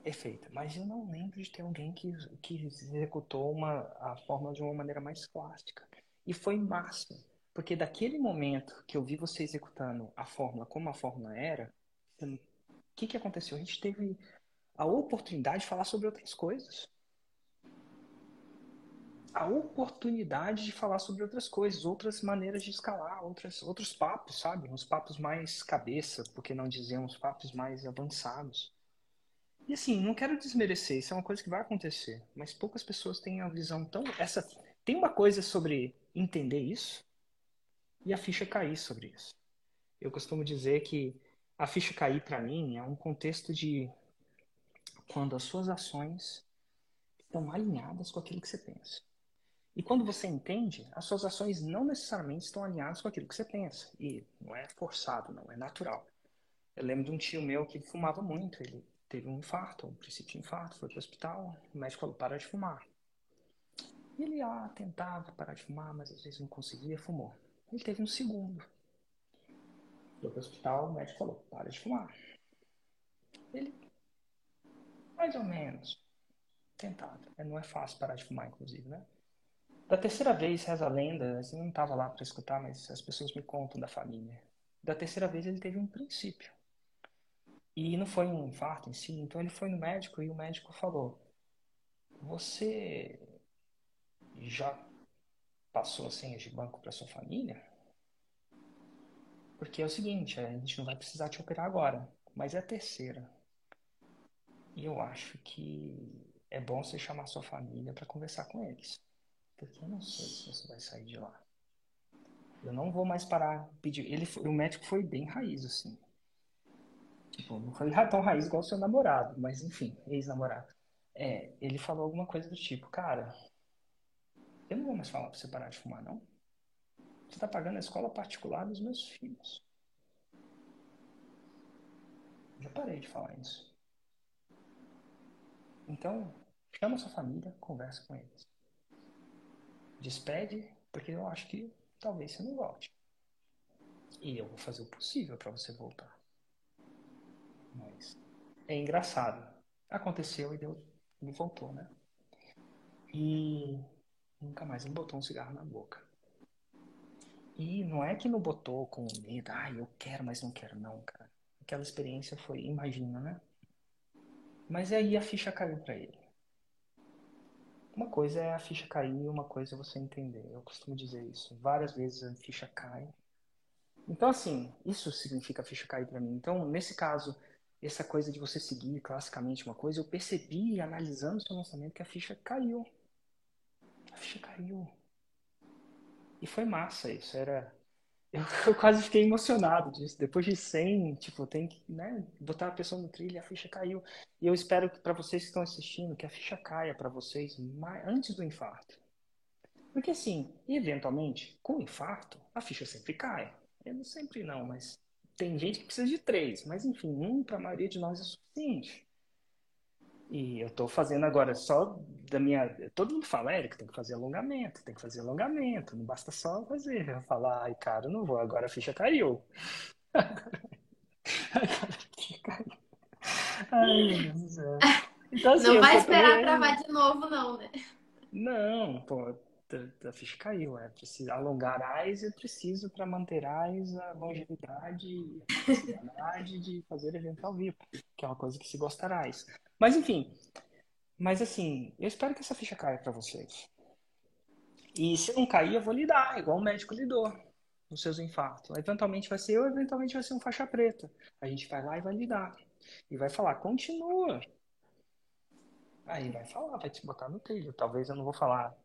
perfeita, mas eu não lembro de ter alguém que, que executou uma, a fórmula de uma maneira mais clássica. E foi massa, porque daquele momento que eu vi você executando a fórmula como a fórmula era, o que, que aconteceu? A gente teve a oportunidade de falar sobre outras coisas. A oportunidade de falar sobre outras coisas, outras maneiras de escalar, outras, outros papos, sabe? Uns papos mais cabeça, porque não dizemos papos mais avançados. E assim, não quero desmerecer, isso é uma coisa que vai acontecer, mas poucas pessoas têm a visão tão. Essa Tem uma coisa sobre entender isso e a ficha cair sobre isso. Eu costumo dizer que a ficha cair para mim é um contexto de quando as suas ações estão alinhadas com aquilo que você pensa. E quando você entende, as suas ações não necessariamente estão alinhadas com aquilo que você pensa. E não é forçado, não, é natural. Eu lembro de um tio meu que fumava muito. Ele teve um infarto, um princípio de infarto, foi para o hospital, o médico falou, para de fumar. E ele ah, tentava parar de fumar, mas às vezes não conseguia, fumou. Ele teve um segundo. Foi para o hospital, o médico falou, para de fumar. Ele, mais ou menos, tentava. Não é fácil parar de fumar, inclusive, né? Da terceira vez, reza a lenda, assim, eu não estava lá para escutar, mas as pessoas me contam da família. Da terceira vez ele teve um princípio. E não foi um infarto em si, então ele foi no médico e o médico falou: Você já passou a senha de banco para sua família? Porque é o seguinte, a gente não vai precisar te operar agora, mas é a terceira. E eu acho que é bom você chamar sua família para conversar com eles. Porque eu não sei se você vai sair de lá. Eu não vou mais parar pedir. Ele, o médico foi bem raiz, assim. Tipo, não foi tão raiz igual o seu namorado, mas enfim, ex-namorado. É, ele falou alguma coisa do tipo, cara, eu não vou mais falar pra você parar de fumar, não. Você tá pagando a escola particular dos meus filhos. Já parei de falar isso. Então, chama sua família, conversa com eles. Despede, porque eu acho que talvez você não volte. E eu vou fazer o possível para você voltar. Mas é engraçado. Aconteceu e deu, ele voltou, né? E nunca mais ele botou um cigarro na boca. E não é que não botou com medo, ah, eu quero, mas não quero, não, cara. Aquela experiência foi, imagina, né? Mas aí a ficha caiu para ele. Uma coisa é a ficha cair, uma coisa é você entender. Eu costumo dizer isso. Várias vezes a ficha cai. Então, assim, isso significa a ficha cair para mim. Então, nesse caso, essa coisa de você seguir classicamente uma coisa, eu percebi, analisando o seu lançamento, que a ficha caiu. A ficha caiu. E foi massa isso. Era. Eu, eu quase fiquei emocionado disso. Depois de 100, tipo, tem que né, botar a pessoa no trilho a ficha caiu. E eu espero que para vocês que estão assistindo, que a ficha caia para vocês mais, antes do infarto. Porque assim, eventualmente, com o infarto, a ficha sempre cai. Eu não sempre não, mas tem gente que precisa de três, mas enfim, um para a maioria de nós é suficiente. E eu estou fazendo agora só da minha. Todo mundo fala, Érico, tem que fazer alongamento, tem que fazer alongamento, não basta só fazer. Eu falar, ai, cara, não vou, agora a ficha caiu. agora a ficha caiu. Ai, meu Deus do céu. Então, assim, não vai esperar travar de novo, não, né? Não, pô, da, ficha caiu. É preciso alongar AIS, eu preciso para manter AIS a longevidade e a capacidade de fazer evento ao vivo, que é uma coisa que se gostarás. Mas enfim, mas assim, eu espero que essa ficha caia para vocês. E se não cair, eu vou lidar, igual o médico lidou nos seus infartos. Eventualmente vai ser eu, eventualmente vai ser um faixa preta. A gente vai lá e vai lidar. E vai falar, continua. Aí vai falar, vai te botar no trilho. Talvez eu não vou falar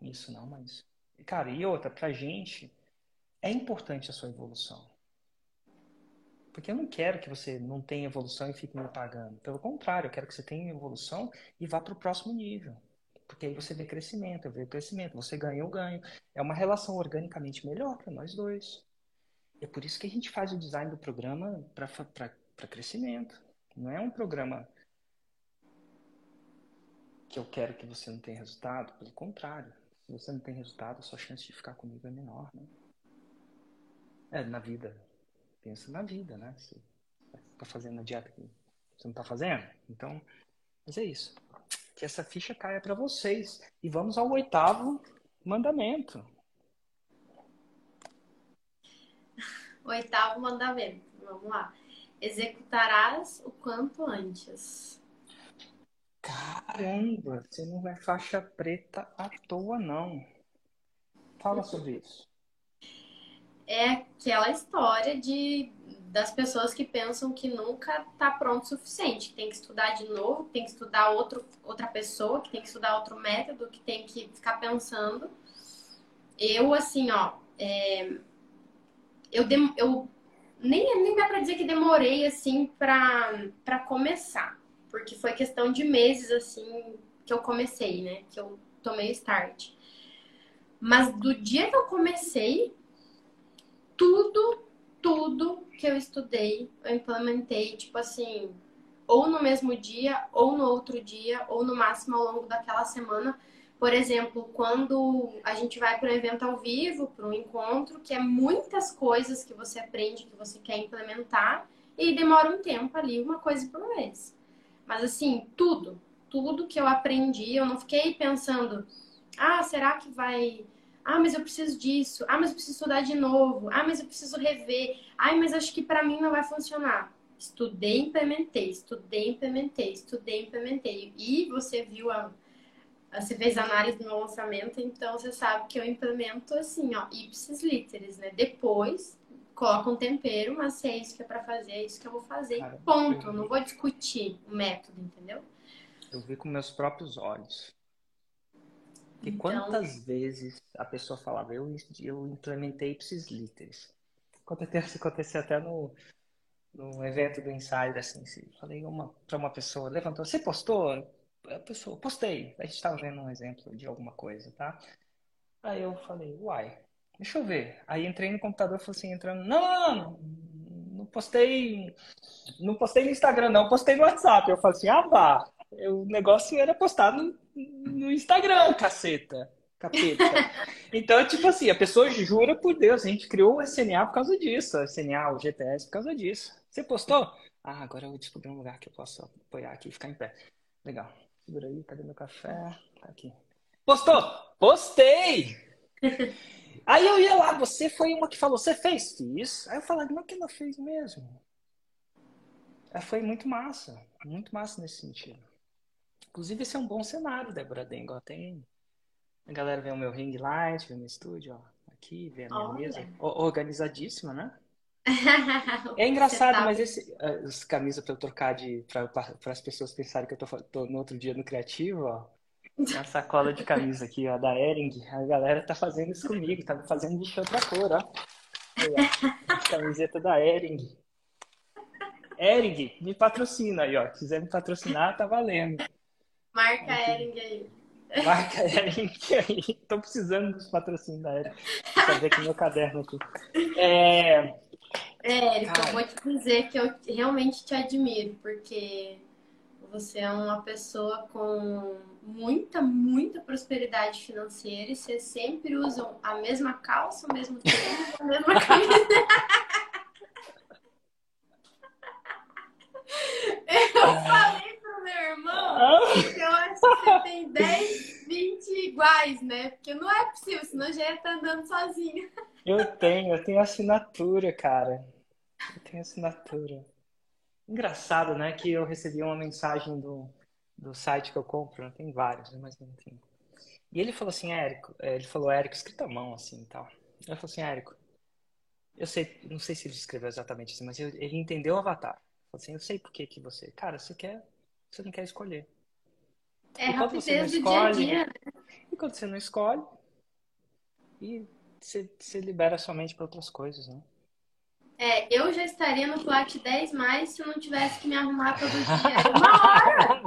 isso não, mas. Cara, e outra, pra gente, é importante a sua evolução. Porque eu não quero que você não tenha evolução e fique me pagando. Pelo contrário, eu quero que você tenha evolução e vá para o próximo nível. Porque aí você vê crescimento, eu vejo crescimento. Você ganha, eu ganho. É uma relação organicamente melhor para nós dois. É por isso que a gente faz o design do programa para crescimento. Não é um programa que eu quero que você não tenha resultado. Pelo contrário, se você não tem resultado, a sua chance de ficar comigo é menor, né? É, na vida. Pensa na vida, né? Você tá fazendo a dieta que você não tá fazendo. Então, mas é isso. Que essa ficha caia para vocês. E vamos ao oitavo mandamento. Oitavo mandamento. Vamos lá. Executarás o quanto antes. Caramba, você não é faixa preta à toa, não. Fala sobre isso. É aquela história de das pessoas que pensam que nunca está pronto o suficiente, que tem que estudar de novo, que tem que estudar outro, outra pessoa, que tem que estudar outro método, que tem que ficar pensando. Eu, assim, ó, é, eu, eu nem, nem dá para dizer que demorei, assim, para começar porque foi questão de meses assim que eu comecei, né? Que eu tomei start. Mas do dia que eu comecei, tudo, tudo que eu estudei, eu implementei, tipo assim, ou no mesmo dia, ou no outro dia, ou no máximo ao longo daquela semana. Por exemplo, quando a gente vai para um evento ao vivo, para um encontro, que é muitas coisas que você aprende, que você quer implementar, e demora um tempo ali, uma coisa por vez. Mas assim, tudo, tudo que eu aprendi, eu não fiquei pensando, ah, será que vai. Ah, mas eu preciso disso. Ah, mas eu preciso estudar de novo. Ah, mas eu preciso rever. Ah, mas acho que para mim não vai funcionar. Estudei, implementei, estudei, implementei, estudei, implementei. E você viu a. Você fez análise no meu lançamento, então você sabe que eu implemento assim, ó, ipsis literis, né? Depois coloca um tempero, mas se é isso que é para fazer, é isso que eu vou fazer. Cara, ponto. Eu não vou discutir o método, entendeu? Eu vi com meus próprios olhos. E então... quantas vezes a pessoa falava, eu, eu implementei ipsis literis. Aconteceu, aconteceu até no, no evento do Insider, assim, falei uma, para uma pessoa, levantou, você postou? A pessoa, postei. A gente estava vendo um exemplo de alguma coisa, tá? Aí eu falei, uai, deixa eu ver. Aí entrei no computador e falei assim, entrando, não, não, não, não postei, não postei no Instagram, não, postei no WhatsApp. Eu falei assim, ah, vá, o negócio era postado no Instagram, caceta. Capeta. Então, tipo assim, a pessoa jura por Deus, a gente criou o SNA por causa disso, o SNA, o GTS por causa disso. Você postou? Ah, agora eu vou descobrir um lugar que eu posso apoiar aqui e ficar em pé. Legal. Segura aí, cadê meu café? Tá aqui. Postou? Postei! aí eu ia lá, você foi uma que falou, você fez? Fiz. Aí eu falei, mas que ela fez mesmo? Aí foi muito massa, muito massa nesse sentido. Inclusive, esse é um bom cenário, Débora Dengo. Tem... A galera vê o meu ring light, vê o meu estúdio, ó. Aqui, vê a minha Olha. mesa. Organizadíssima, né? é engraçado, tá... mas esse, as camisas para eu trocar de para as pessoas pensarem que eu tô, tô, no outro dia no criativo, ó. Uma sacola de camisa aqui, ó, da Ering. A galera tá fazendo isso comigo, tá fazendo de outra cor, ó. Ó. Camiseta da Ering. Ering, me patrocina aí, ó. Se quiser me patrocinar, tá valendo. Marca Ering aí. Marca Ering aí. Tô precisando dos patrocínios da Ering. Vou fazer aqui meu caderno aqui. É... É, Érico, eu vou te dizer que eu realmente te admiro, porque você é uma pessoa com muita, muita prosperidade financeira e você sempre usam a mesma calça, o mesmo tênis, a mesma camisa. eu falei pro meu irmão que eu acho que você tem 10, 20 iguais, né? Porque não é possível, senão já ia estar andando sozinha. Eu tenho, eu tenho assinatura, cara. Eu tenho assinatura. Engraçado, né? Que eu recebi uma mensagem do, do site que eu compro, né? tem vários, né? mas não tem. E ele falou assim, Érico, é, ele falou Érico, escrito à mão, assim e tal. Ele falou assim, Érico, eu sei, não sei se ele escreveu exatamente assim, mas ele entendeu o avatar. Falou assim, eu sei por que que você, cara, você quer, você não quer escolher. É rapidez do dia a dia, né? E quando você não escolhe, e você, você libera sua mente para outras coisas, né? É, eu já estaria no flat 10 mais se eu não tivesse que me arrumar todo dia. É uma hora!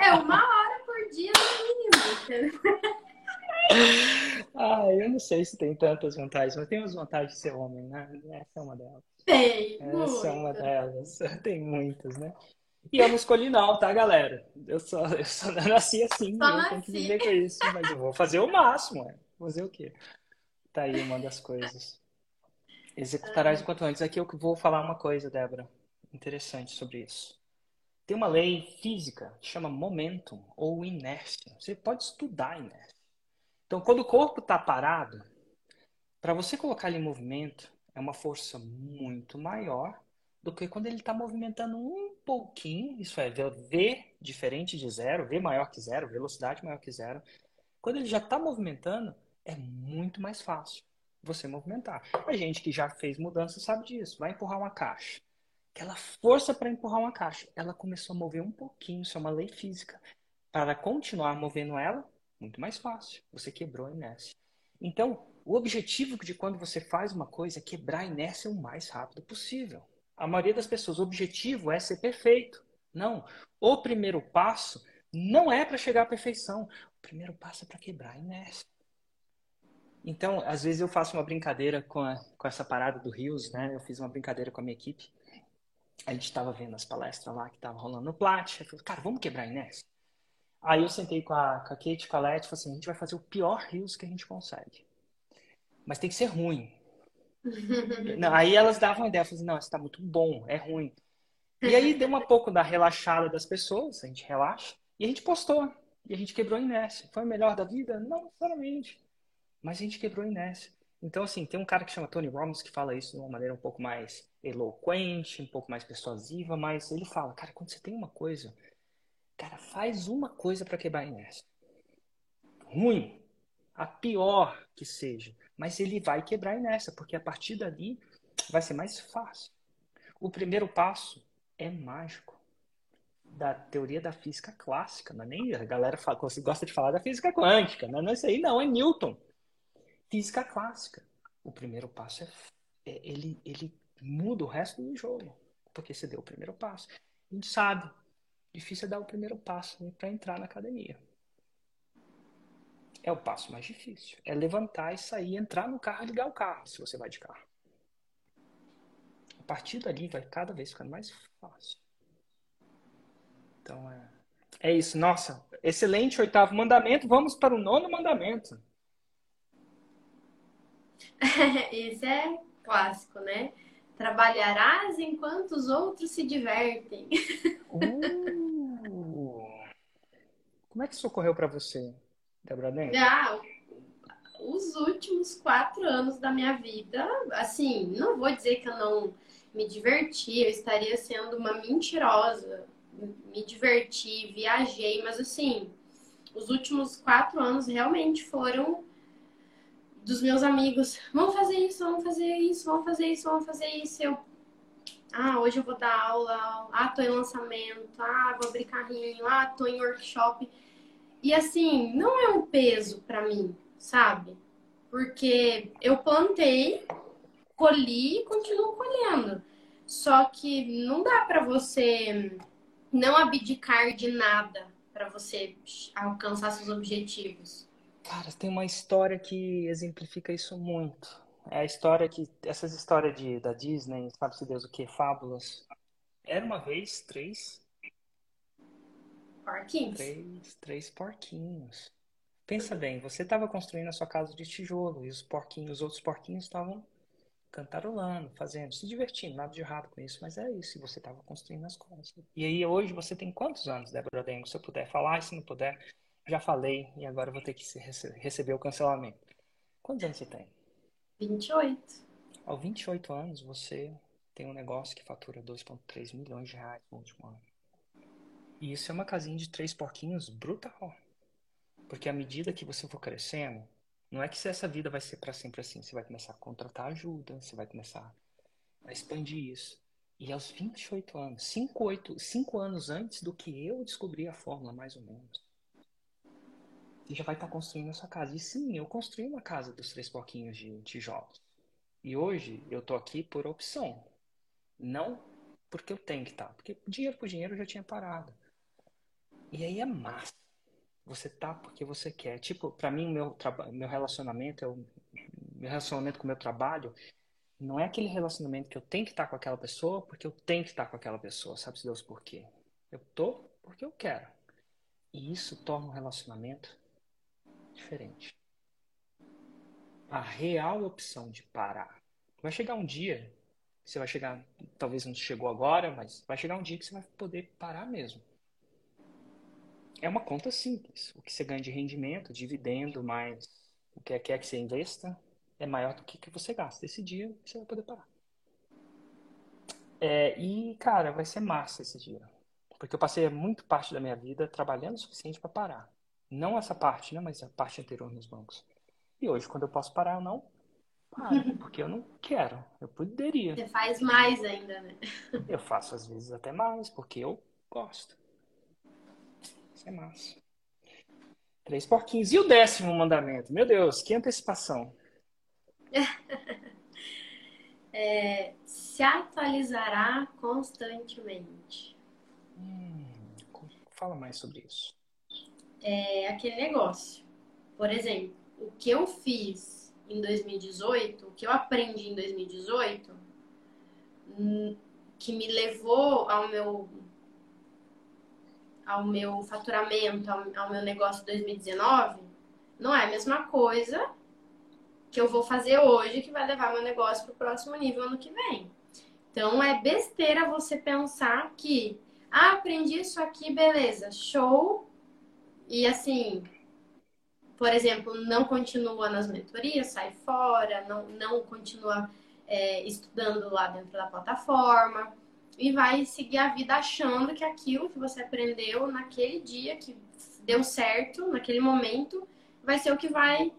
É uma hora por dia no mínimo, Ah, eu não sei se tem tantas vantagens, mas tem as vantagens de ser homem, né? Essa é uma delas. Tem. Essa é uma delas. Tem muitas, né? E eu não escolhi não, tá, galera? Eu só, eu só nasci assim, só eu nasci. tenho que viver com isso. Mas eu vou fazer o máximo, é. Fazer o quê? Tá aí uma das coisas. Executarás enquanto antes. Aqui eu vou falar uma coisa, Débora, interessante sobre isso. Tem uma lei física que chama momentum ou inércia. Você pode estudar inércia. Então, quando o corpo está parado, para você colocar ele em movimento, é uma força muito maior do que quando ele está movimentando um pouquinho, isso é, V diferente de zero, V maior que zero, velocidade maior que zero. Quando ele já está movimentando, é muito mais fácil você movimentar. A gente que já fez mudança sabe disso. Vai empurrar uma caixa. Aquela força para empurrar uma caixa, ela começou a mover um pouquinho, isso é uma lei física. Para continuar movendo ela, muito mais fácil. Você quebrou a inércia. Então, o objetivo de quando você faz uma coisa é quebrar a inércia o mais rápido possível. A maioria das pessoas, o objetivo é ser perfeito. Não. O primeiro passo não é para chegar à perfeição. O primeiro passo é para quebrar a inércia. Então, às vezes eu faço uma brincadeira com, a, com essa parada do Rios, né? Eu fiz uma brincadeira com a minha equipe. A gente estava vendo as palestras lá que estavam rolando no Plat. Eu falei, cara, vamos quebrar a inércia? Aí eu sentei com a, com a Kate com a Leti falei assim, a gente vai fazer o pior Rios que a gente consegue. Mas tem que ser ruim. Não, aí elas davam uma ideia, falei, assim, não, isso tá muito bom, é ruim. E aí deu um pouco da relaxada das pessoas, a gente relaxa, e a gente postou. E a gente quebrou a inércia. Foi o melhor da vida? Não necessariamente. Mas a gente quebrou a inércia. Então, assim, tem um cara que chama Tony Robbins que fala isso de uma maneira um pouco mais eloquente, um pouco mais persuasiva, mas ele fala, cara, quando você tem uma coisa, cara, faz uma coisa para quebrar a inércia. Ruim, a pior que seja, mas ele vai quebrar a inércia, porque a partir dali vai ser mais fácil. O primeiro passo é mágico da teoria da física clássica, não é nem a galera fala, gosta de falar da física quântica, não é isso aí, não, é Newton. Física clássica. O primeiro passo é, é ele, ele muda o resto do jogo, porque você deu o primeiro passo. A gente sabe, difícil é dar o primeiro passo para entrar na academia. É o passo mais difícil. É levantar e sair, entrar no carro e ligar o carro, se você vai de carro. A partir dali vai cada vez ficando mais fácil. Então é, é isso. Nossa, excelente oitavo mandamento. Vamos para o nono mandamento. Esse é clássico, né? Trabalharás enquanto os outros se divertem. Uh, como é que isso ocorreu para você, Débora os últimos quatro anos da minha vida, assim, não vou dizer que eu não me diverti, eu estaria sendo uma mentirosa me diverti, viajei, mas assim, os últimos quatro anos realmente foram dos meus amigos. Vamos fazer isso, vamos fazer isso, vamos fazer isso, vamos fazer isso. Eu, ah, hoje eu vou dar aula, ah, tô em lançamento, ah, vou abrir carrinho, ah, tô em workshop. E assim, não é um peso para mim, sabe? Porque eu plantei, colhi e continuo colhendo. Só que não dá para você não abdicar de nada para você alcançar seus objetivos? Cara, tem uma história que exemplifica isso muito. É a história que essas histórias de, da Disney, sabe-se Deus o que, fábulas. Era uma vez três porquinhos. Três, três porquinhos. Pensa bem, você estava construindo a sua casa de tijolo e os porquinhos, os outros porquinhos estavam cantarolando, fazendo, se divertindo, nada de errado com isso, mas é isso, você estava construindo as coisas. E aí hoje você tem quantos anos, Débora Dengo? Se eu puder falar, se não puder, já falei e agora vou ter que receber o cancelamento. Quantos anos você tem? 28. Aos 28 anos você tem um negócio que fatura 2,3 milhões de reais no último ano. E isso é uma casinha de três porquinhos brutal. Porque à medida que você for crescendo, não é que essa vida vai ser para sempre assim. Você vai começar a contratar ajuda, você vai começar a expandir isso. E aos 28 anos, 5, 8, 5 anos antes do que eu descobri a fórmula, mais ou menos, você já vai estar tá construindo a sua casa. E sim, eu construí uma casa dos três porquinhos de tijolos. E hoje eu tô aqui por opção. Não porque eu tenho que estar. Tá, porque dinheiro por dinheiro eu já tinha parado. E aí é massa. Você tá porque você quer. Tipo, para mim, meu, meu relacionamento, o meu relacionamento com o meu trabalho, não é aquele relacionamento que eu tenho que estar com aquela pessoa porque eu tenho que estar com aquela pessoa. Sabe-se Deus por quê? Eu tô porque eu quero. E isso torna um relacionamento diferente. A real opção de parar. Vai chegar um dia, você vai chegar, talvez não chegou agora, mas vai chegar um dia que você vai poder parar mesmo é uma conta simples. O que você ganha de rendimento, dividendo, mais o que quer que você investa, é maior do que o que você gasta. Esse dia você vai poder parar. É, e, cara, vai ser massa esse dia. Porque eu passei muito parte da minha vida trabalhando o suficiente para parar. Não essa parte, né? Mas a parte anterior nos bancos. E hoje, quando eu posso parar, eu não paro. Porque eu não quero. Eu poderia. Você faz mais ainda, né? Eu faço às vezes até mais, porque eu gosto. Isso é massa. Três porquinhos. E o décimo mandamento? Meu Deus, que antecipação. é, se atualizará constantemente. Hum, fala mais sobre isso. É aquele negócio. Por exemplo, o que eu fiz em 2018, o que eu aprendi em 2018, hum, que me levou ao meu ao meu faturamento, ao, ao meu negócio 2019, não é a mesma coisa que eu vou fazer hoje que vai levar meu negócio para o próximo nível ano que vem. Então é besteira você pensar que, ah, aprendi isso aqui, beleza, show. E assim, por exemplo, não continua nas mentorias, sai fora, não, não continua é, estudando lá dentro da plataforma e vai seguir a vida achando que aquilo que você aprendeu naquele dia que deu certo, naquele momento, vai ser o que vai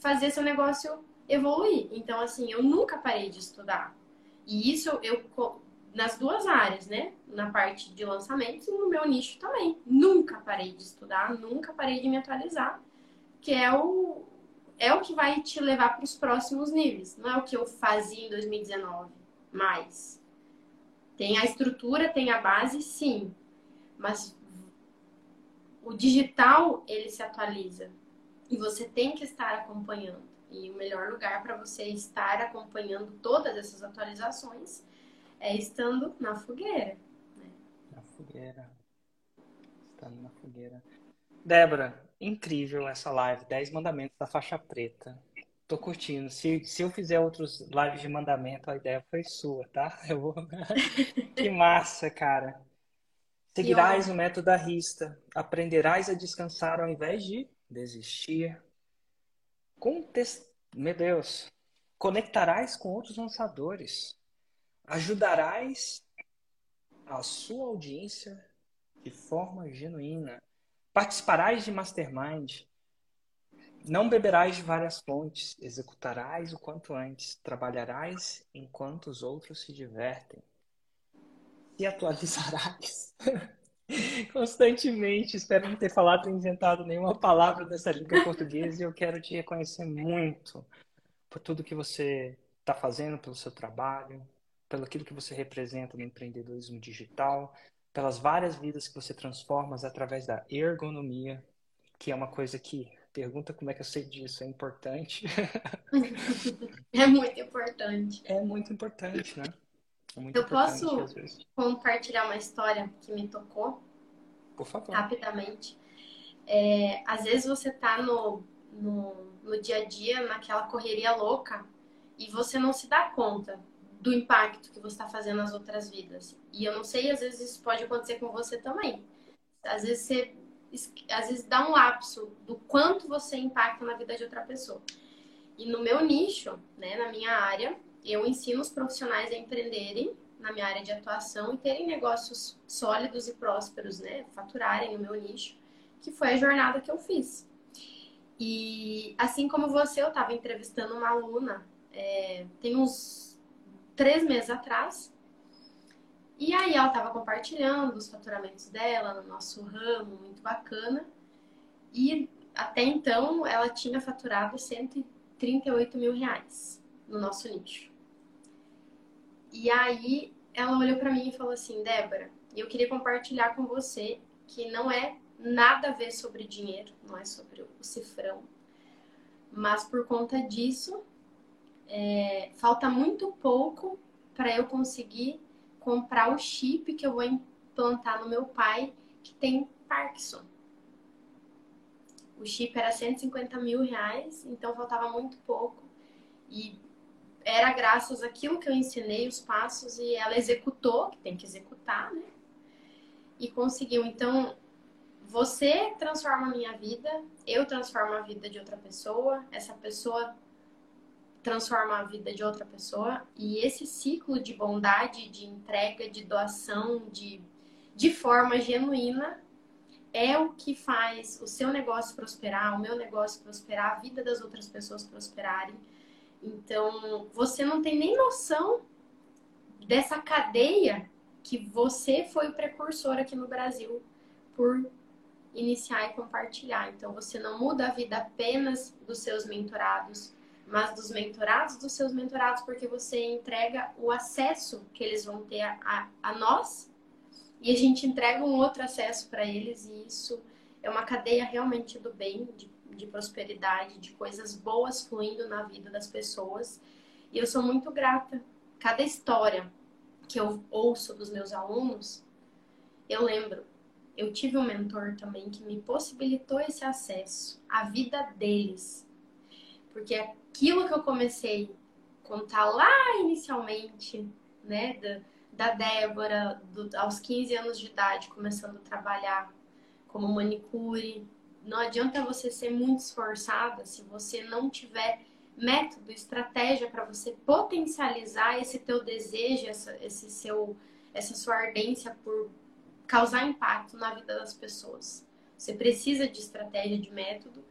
fazer seu negócio evoluir. Então, assim, eu nunca parei de estudar. E isso eu nas duas áreas, né? Na parte de lançamentos e no meu nicho também. Nunca parei de estudar, nunca parei de me atualizar, que é o é o que vai te levar para os próximos níveis. Não é o que eu fazia em 2019, mais. Tem a estrutura, tem a base, sim. Mas o digital, ele se atualiza. E você tem que estar acompanhando. E o melhor lugar para você estar acompanhando todas essas atualizações é estando na fogueira. Né? Na fogueira. Estando na fogueira. Débora, incrível essa live. 10 mandamentos da faixa preta. Tô curtindo. Se, se eu fizer outros lives de mandamento, a ideia foi sua, tá? Eu vou... que massa, cara. Seguirás o método da rista. Aprenderás a descansar ao invés de desistir. Contest... Meu Deus. Conectarás com outros lançadores. Ajudarás a sua audiência de forma genuína. Participarás de mastermind. Não beberás de várias fontes, executarás o quanto antes, trabalharás enquanto os outros se divertem. Se atualizarás constantemente. Espero não ter falado ou inventado nenhuma palavra dessa língua portuguesa e eu quero te reconhecer muito por tudo que você está fazendo, pelo seu trabalho, pelo aquilo que você representa no empreendedorismo digital, pelas várias vidas que você transforma através da ergonomia, que é uma coisa que Pergunta como é que eu sei disso. É importante. é muito importante. É muito importante, né? É muito eu importante, posso compartilhar uma história que me tocou? Por favor. Rapidamente. É, às vezes você tá no, no, no dia a dia, naquela correria louca, e você não se dá conta do impacto que você está fazendo nas outras vidas. E eu não sei, às vezes isso pode acontecer com você também. Às vezes você às vezes dá um lapso do quanto você impacta na vida de outra pessoa. E no meu nicho, né, na minha área, eu ensino os profissionais a empreenderem na minha área de atuação e terem negócios sólidos e prósperos, né, faturarem no meu nicho, que foi a jornada que eu fiz. E assim como você, eu estava entrevistando uma aluna é, tem uns três meses atrás e aí ela estava compartilhando os faturamentos dela no nosso ramo, muito bacana. E até então ela tinha faturado 138 mil reais no nosso nicho. E aí ela olhou para mim e falou assim, Débora, eu queria compartilhar com você que não é nada a ver sobre dinheiro, não é sobre o cifrão. Mas por conta disso, é, falta muito pouco para eu conseguir comprar o chip que eu vou implantar no meu pai que tem Parkinson. O chip era 150 mil reais, então faltava muito pouco. E era graças àquilo que eu ensinei, os passos, e ela executou, que tem que executar, né? E conseguiu. Então, você transforma a minha vida, eu transformo a vida de outra pessoa, essa pessoa transforma a vida de outra pessoa. E esse ciclo de bondade, de entrega, de doação, de, de forma genuína, é o que faz o seu negócio prosperar, o meu negócio prosperar, a vida das outras pessoas prosperarem. Então, você não tem nem noção dessa cadeia que você foi o precursor aqui no Brasil por iniciar e compartilhar. Então, você não muda a vida apenas dos seus mentorados, mas dos mentorados dos seus mentorados, porque você entrega o acesso que eles vão ter a, a, a nós e a gente entrega um outro acesso para eles e isso é uma cadeia realmente do bem, de, de prosperidade, de coisas boas fluindo na vida das pessoas. E eu sou muito grata. Cada história que eu ouço dos meus alunos, eu lembro, eu tive um mentor também que me possibilitou esse acesso à vida deles. Porque aquilo que eu comecei a contar lá inicialmente, né, da, da Débora, do, aos 15 anos de idade, começando a trabalhar como manicure. Não adianta você ser muito esforçada se você não tiver método, estratégia para você potencializar esse teu desejo, essa, esse seu, essa sua ardência por causar impacto na vida das pessoas. Você precisa de estratégia, de método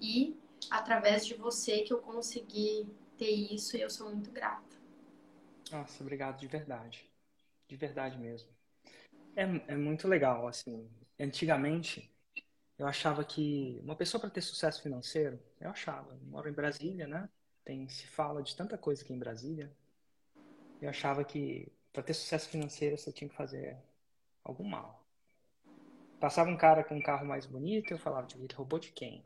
e através de você que eu consegui ter isso e eu sou muito grata. Nossa, obrigado de verdade de verdade mesmo. É, é muito legal, assim. Antigamente, eu achava que uma pessoa para ter sucesso financeiro, eu achava, eu moro em Brasília, né? Tem, se fala de tanta coisa aqui em Brasília. Eu achava que para ter sucesso financeiro você tinha que fazer algum mal. Passava um cara com um carro mais bonito, eu falava, ele roubou de quem?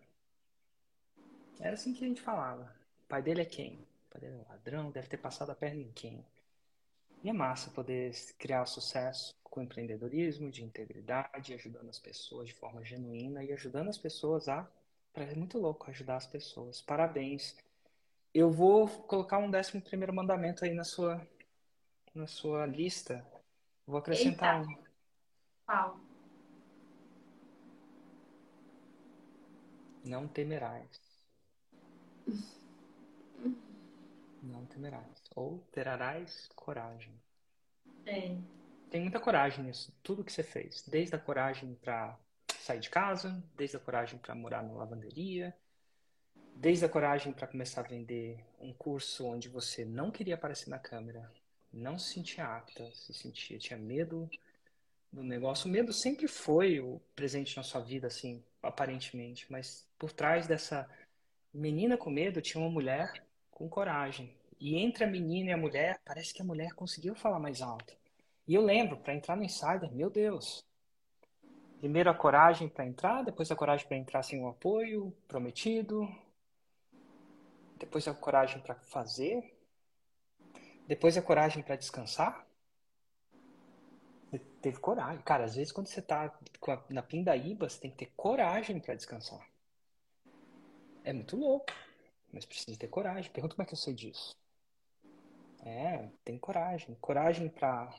Era assim que a gente falava. O pai dele é quem? O pai dele é ladrão, deve ter passado a perna em quem? E é massa poder criar sucesso com empreendedorismo, de integridade, ajudando as pessoas de forma genuína e ajudando as pessoas a. É muito louco ajudar as pessoas. Parabéns. Eu vou colocar um décimo primeiro mandamento aí na sua, na sua lista. Vou acrescentar Eita. um. Qual? Não temerás. Não temerás. Ou terás coragem. É. Tem muita coragem nisso. Tudo que você fez. Desde a coragem para sair de casa, desde a coragem para morar na lavanderia, desde a coragem para começar a vender um curso onde você não queria aparecer na câmera, não se sentia apta, se sentia, tinha medo do negócio. O medo sempre foi o presente na sua vida, assim, aparentemente, mas por trás dessa menina com medo tinha uma mulher com coragem. E entre a menina e a mulher, parece que a mulher conseguiu falar mais alto. E eu lembro, para entrar no Insider, meu Deus. Primeiro a coragem para entrar, depois a coragem para entrar sem o apoio prometido, depois a coragem para fazer, depois a coragem para descansar. Teve coragem. Cara, às vezes quando você tá na pindaíba, você tem que ter coragem para descansar. É muito louco. Mas precisa ter coragem. Pergunta como é que eu sei disso. É, tem coragem. Coragem para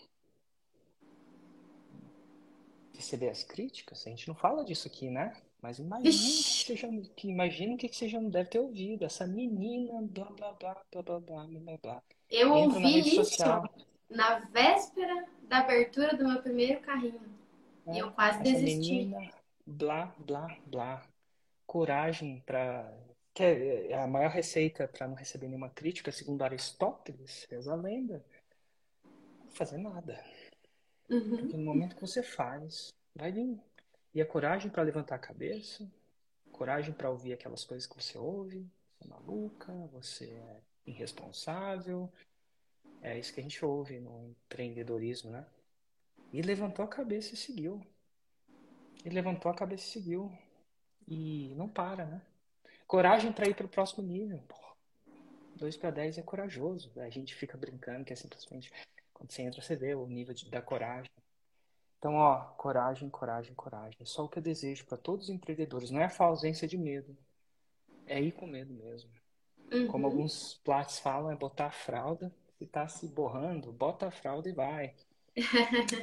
receber as críticas. A gente não fala disso aqui, né? Mas imagina que seja, que imagina que você já não deve ter ouvido. Essa menina, blá blá blá blá blá blá blá blá. Eu Entra ouvi isso social. na véspera da abertura do meu primeiro carrinho. É, e eu quase desisti. Menina, blá blá blá. Coragem para que é, é a maior receita para não receber nenhuma crítica, segundo Aristóteles, reza a lenda, fazer nada. Uhum. Porque no momento que você faz, vai vir. E a coragem para levantar a cabeça, coragem para ouvir aquelas coisas que você ouve, você é maluca, você é irresponsável. É isso que a gente ouve no empreendedorismo, né? E levantou a cabeça e seguiu. E levantou a cabeça e seguiu. E não para, né? Coragem para ir para o próximo nível. 2 para 10 é corajoso. A gente fica brincando que é simplesmente quando você entra, você vê o nível de, da coragem. Então, ó, coragem, coragem, coragem. É só o que eu desejo para todos os empreendedores. Não é a ausência de medo. É ir com medo mesmo. Uhum. Como alguns platos falam, é botar a fralda. Se tá se borrando, bota a fralda e vai.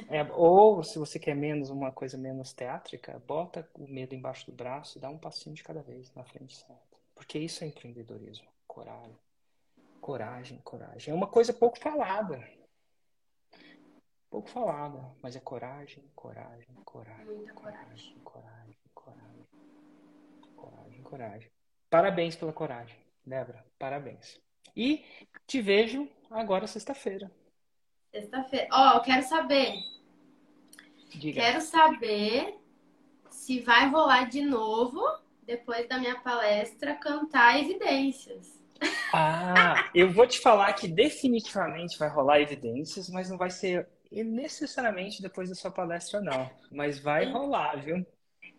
É, ou, se você quer menos, uma coisa menos teátrica, bota o medo embaixo do braço e dá um passinho de cada vez na frente certo. Porque isso é empreendedorismo. Coragem. Coragem, coragem. É uma coisa pouco falada. Pouco falada, mas é coragem, coragem, coragem. Muita coragem. Coragem, coragem. Coragem, coragem. Parabéns pela coragem, Débora. Parabéns. E te vejo agora sexta-feira. Sexta-feira. Ó, oh, eu quero saber. Diga. Quero saber se vai rolar de novo, depois da minha palestra, cantar evidências. Ah, eu vou te falar que definitivamente vai rolar evidências, mas não vai ser E necessariamente depois da sua palestra, não. Mas vai rolar, viu?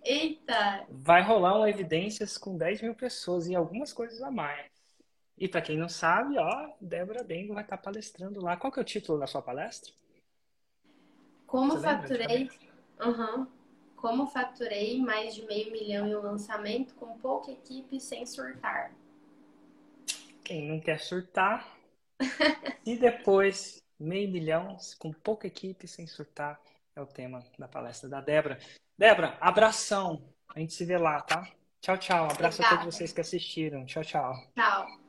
Eita! Vai rolar um Evidências com 10 mil pessoas e algumas coisas a mais. E para quem não sabe, ó, Débora Dengo vai estar palestrando lá. Qual que é o título da sua palestra? Como Você faturei... Uhum. Como faturei mais de meio milhão em um lançamento com pouca equipe sem surtar. Quem não quer surtar, e depois meio milhão com pouca equipe sem surtar é o tema da palestra da Débora. Débora, abração. A gente se vê lá, tá? Tchau, tchau. Abraço Obrigada. a todos vocês que assistiram. Tchau, tchau. Tchau.